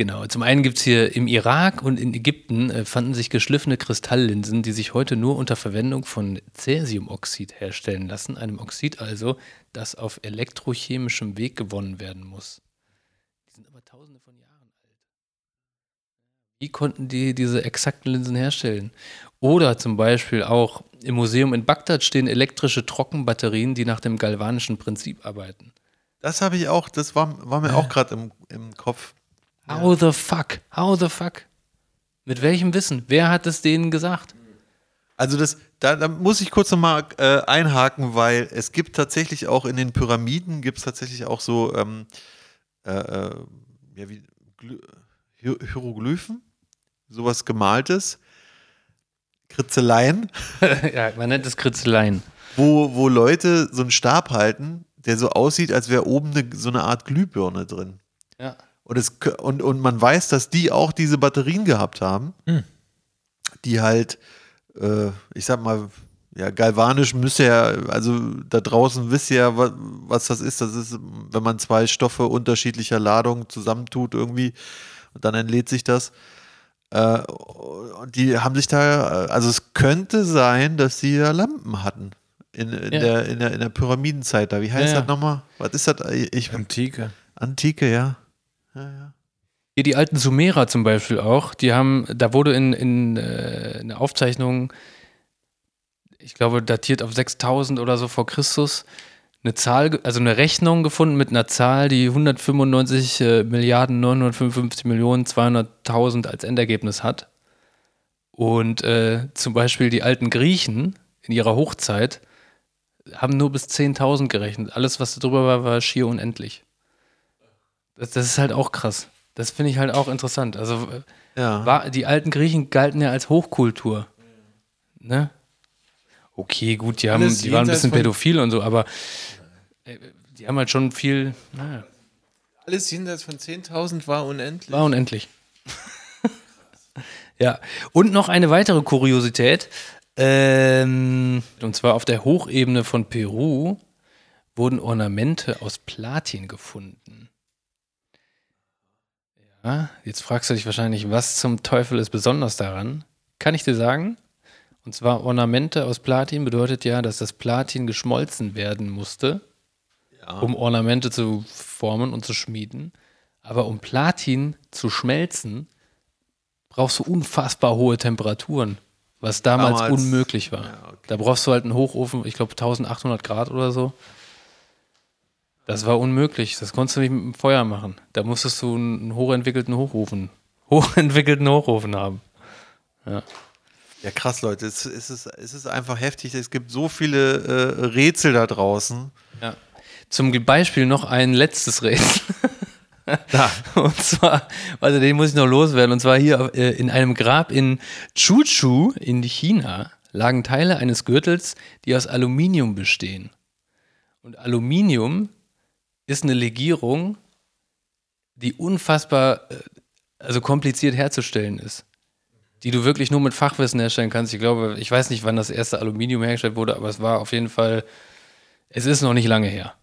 Genau, zum einen gibt es hier im Irak und in Ägypten äh, fanden sich geschliffene Kristalllinsen, die sich heute nur unter Verwendung von Cäsiumoxid herstellen lassen, einem Oxid also, das auf elektrochemischem Weg gewonnen werden muss. Die sind aber tausende von Jahren alt. Wie konnten die diese exakten Linsen herstellen? Oder zum Beispiel auch im Museum in Bagdad stehen elektrische Trockenbatterien, die nach dem galvanischen Prinzip arbeiten. Das habe ich auch, das war, war mir auch gerade im, im Kopf. How the fuck? How the fuck? Mit welchem Wissen? Wer hat es denen gesagt? Also das, da, da muss ich kurz nochmal äh, einhaken, weil es gibt tatsächlich auch in den Pyramiden gibt es tatsächlich auch so ähm, äh, äh, ja, wie, Hier- Hieroglyphen, sowas gemaltes, Kritzeleien, [laughs] ja, man nennt es Kritzeleien. wo, wo Leute so einen Stab halten, der so aussieht, als wäre oben eine, so eine Art Glühbirne drin. Ja. Und, es, und, und man weiß, dass die auch diese Batterien gehabt haben, die halt, äh, ich sag mal, ja, galvanisch müsste ja, also da draußen wisst ihr ja, was, was das ist. Das ist, wenn man zwei Stoffe unterschiedlicher Ladung zusammentut irgendwie und dann entlädt sich das. Äh, und die haben sich da, also es könnte sein, dass sie da Lampen hatten. In, in, Ja. der, in, der, in der Pyramidenzeit da. Wie heißt ja. das nochmal? Was ist das? Ich, Antike. Antike, ja. Hier die alten Sumerer zum Beispiel auch, die haben, da wurde in, in äh, einer Aufzeichnung, ich glaube datiert auf 6000 oder so vor Christus, eine Zahl, also eine Rechnung gefunden mit einer Zahl, die 195 äh, Milliarden 955 Millionen 200.000 als Endergebnis hat. Und äh, zum Beispiel die alten Griechen in ihrer Hochzeit haben nur bis 10.000 gerechnet. Alles, was darüber war, war schier unendlich. Das, das ist halt auch krass. Das finde ich halt auch interessant. Also äh, Ja. war, die alten Griechen galten ja als Hochkultur. Ne? Okay, gut, die, haben, Alles die waren ein bisschen pädophil und so, aber äh, die haben halt schon viel. Naja, Alles jenseits von 10.000 war unendlich. war unendlich. [laughs] ja. Und noch eine weitere Kuriosität. Ähm, und zwar auf der Hochebene von Peru wurden Ornamente aus Platin gefunden. Ja, jetzt fragst du dich wahrscheinlich, was zum Teufel ist besonders daran? Kann ich dir sagen? Und zwar Ornamente aus Platin bedeutet ja, dass das Platin geschmolzen werden musste, um Ornamente zu formen und zu schmieden. Aber um Platin zu schmelzen, brauchst du unfassbar hohe Temperaturen, was damals, Damals- unmöglich war. Ja, okay. Da brauchst du halt einen Hochofen, ich glaube 1800 Grad oder so. Das war unmöglich. Das konntest du nicht mit dem Feuer machen. Da musstest du einen hochentwickelten Hochofen, [laughs] hochentwickelten Hochofen haben. Ja, krass, Leute. Es, es, ist, es ist einfach heftig. Es gibt so viele äh, Rätsel da draußen. Ja. Zum Beispiel noch ein letztes Rätsel. [laughs] [laughs] Und zwar, also den muss ich noch loswerden. Und zwar hier äh, in einem Grab in Chuchu in China lagen Teile eines Gürtels, die aus Aluminium bestehen. Und Aluminium ist eine Legierung, die unfassbar, äh, also kompliziert herzustellen ist. Die du wirklich nur mit Fachwissen herstellen kannst. Ich glaube, ich weiß nicht, wann das erste Aluminium hergestellt wurde, aber es war auf jeden Fall, es ist noch nicht lange her.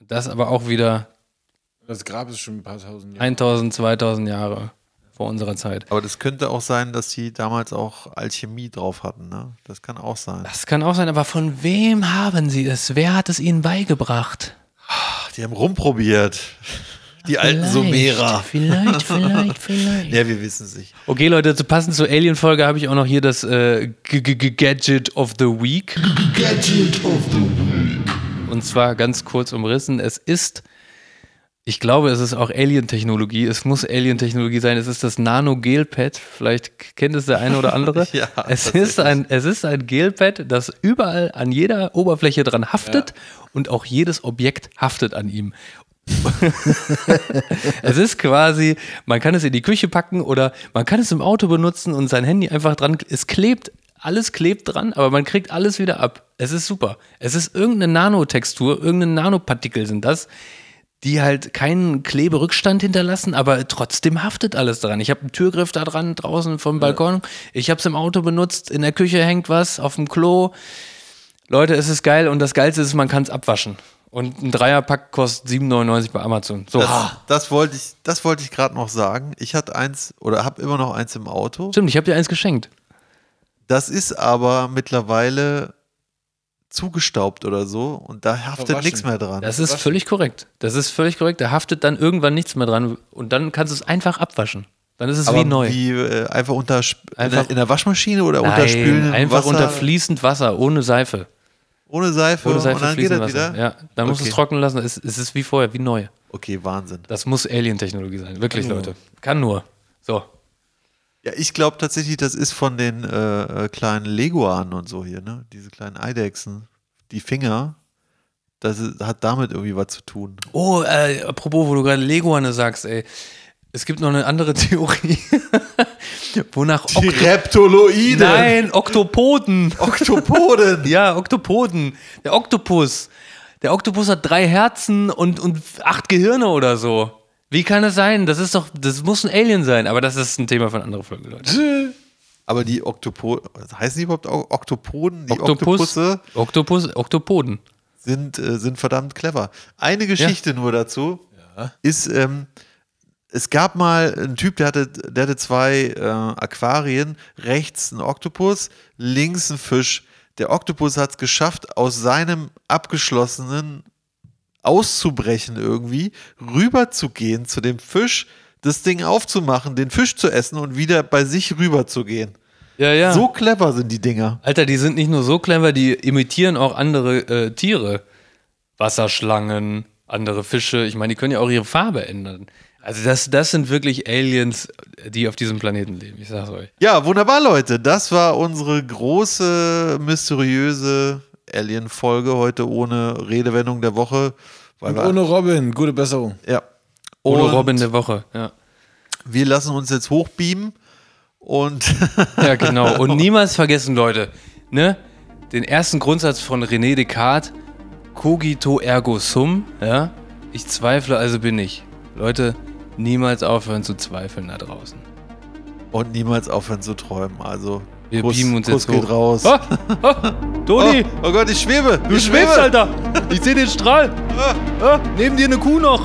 Und das aber auch wieder Das Grab ist schon ein paar tausend Jahre. 1000, 2000 Jahre vor unserer Zeit. Aber das könnte auch sein, dass sie damals auch Alchemie drauf hatten. Ne? Das kann auch sein. Das kann auch sein, aber von wem haben sie es? Wer hat es ihnen beigebracht? Ach, die haben rumprobiert. Die alten Sumerer. Vielleicht, vielleicht, [laughs] vielleicht. Ja, wir wissen es nicht. Okay, Leute, zu passend zur Alien-Folge habe ich auch noch hier das äh, G -G -G Gadget of the Week. Gadget of the Week. Und zwar ganz kurz umrissen. Es ist, ich glaube, es ist auch Alien-Technologie. Es muss Alien-Technologie sein. Es ist das Nano-Gel-Pad. Vielleicht kennt es der eine oder andere. [laughs] Ja, es, ist ein, es ist ein Gel-Pad, das überall an jeder Oberfläche dran haftet und auch jedes Objekt haftet an ihm. [laughs] es ist quasi, man kann es in die Küche packen oder man kann es im Auto benutzen und sein Handy einfach dran, es klebt, alles klebt dran, aber man kriegt alles wieder ab. Es ist super. Es ist irgendeine Nanotextur, irgendeine Nanopartikel sind das, die halt keinen Kleberückstand hinterlassen, aber trotzdem haftet alles dran. Ich habe einen Türgriff da dran draußen vom Balkon. Ich habe es im Auto benutzt, in der Küche hängt was, auf dem Klo. Leute, es ist geil und das Geilste ist, man kann es abwaschen. Und ein Dreierpack kostet 7,99 bei Amazon. So. Das, das wollte ich, das wollte ich gerade noch sagen. Ich hatte eins oder habe immer noch eins im Auto. Stimmt, ich habe dir eins geschenkt. Das ist aber mittlerweile zugestaubt oder so und da haftet Verwaschen. nichts mehr dran. Das ist völlig korrekt. Das ist völlig korrekt. Da haftet dann irgendwann nichts mehr dran und dann kannst du es einfach abwaschen. Dann ist es aber wie neu. Wie äh, einfach unter in, Einfach- der, in der Waschmaschine oder Nein, unterspülen in einfach Wasser, unter fließend Wasser, ohne Seife. ohne Seife, Ohne Seife und dann geht fließend das Wasser. wieder. Ja, dann musst du es Okay. trocknen lassen. Es, es ist wie vorher, wie neu. Okay, Wahnsinn. Das muss Alien-Technologie sein. Wirklich, Kann nur. Leute. Kann nur. So. Ja, ich glaube tatsächlich, das ist von den äh, äh, kleinen Leguanen und so hier, ne? Diese kleinen Eidechsen. Die Finger, das ist, hat damit irgendwie was zu tun. Oh, äh, apropos, wo du gerade Leguane sagst, ey. Es gibt noch eine andere [laughs] Theorie. [laughs] Wonach Die Okt Reptoloide! Nein, Oktopoden. [laughs] Oktopoden! Ja, Oktopoden. Der Oktopus. Der Oktopus hat drei Herzen und, und acht Gehirne oder so. Wie kann es sein? Das ist doch, das muss ein Alien sein. Aber das ist ein Thema von anderer Folge, Leute. [laughs] Aber die Oktopoden, heißen die überhaupt Oktopoden? Die Oktopus, Oktopusse Oktopus, Oktopoden. sind, äh, sind verdammt clever. Eine Geschichte nur dazu ist, ähm, es gab mal einen Typ, der hatte, der hatte zwei äh, Aquarien, rechts ein Oktopus, links ein Fisch. Der Oktopus hat es geschafft, aus seinem abgeschlossenen auszubrechen irgendwie, rüberzugehen zu dem Fisch, das Ding aufzumachen, den Fisch zu essen und wieder bei sich rüberzugehen. Ja, ja. So clever sind die Dinger. Alter, die sind nicht nur so clever, die imitieren auch andere äh, Tiere. Wasserschlangen, andere Fische. Ich meine, die können ja auch ihre Farbe ändern. Also das, das sind wirklich Aliens, die auf diesem Planeten leben. Ich sag's euch. Ja, wunderbar, Leute. Das war unsere große, mysteriöse Alien-Folge heute ohne Redewendung der Woche. Weil Und ohne Robin, gute Besserung. ja. Ohne Und Robin der Woche. Ja. Wir lassen uns jetzt hochbeamen und [laughs] ja, genau. Und [laughs] niemals vergessen, Leute, ne? Den ersten Grundsatz von René Descartes: Cogito ergo sum. Ja? Ich zweifle, also bin ich. Leute, niemals aufhören zu zweifeln da draußen. und niemals aufhören zu träumen. Also, Wir Kuss, beamen uns Kuss jetzt geht hoch. raus. Oh, oh, Toni, Oh, oh Gott, ich schwebe. du ich schwebst, schwebe. Alter. Ich sehe den Strahl. Ah, neben dir eine Kuh noch.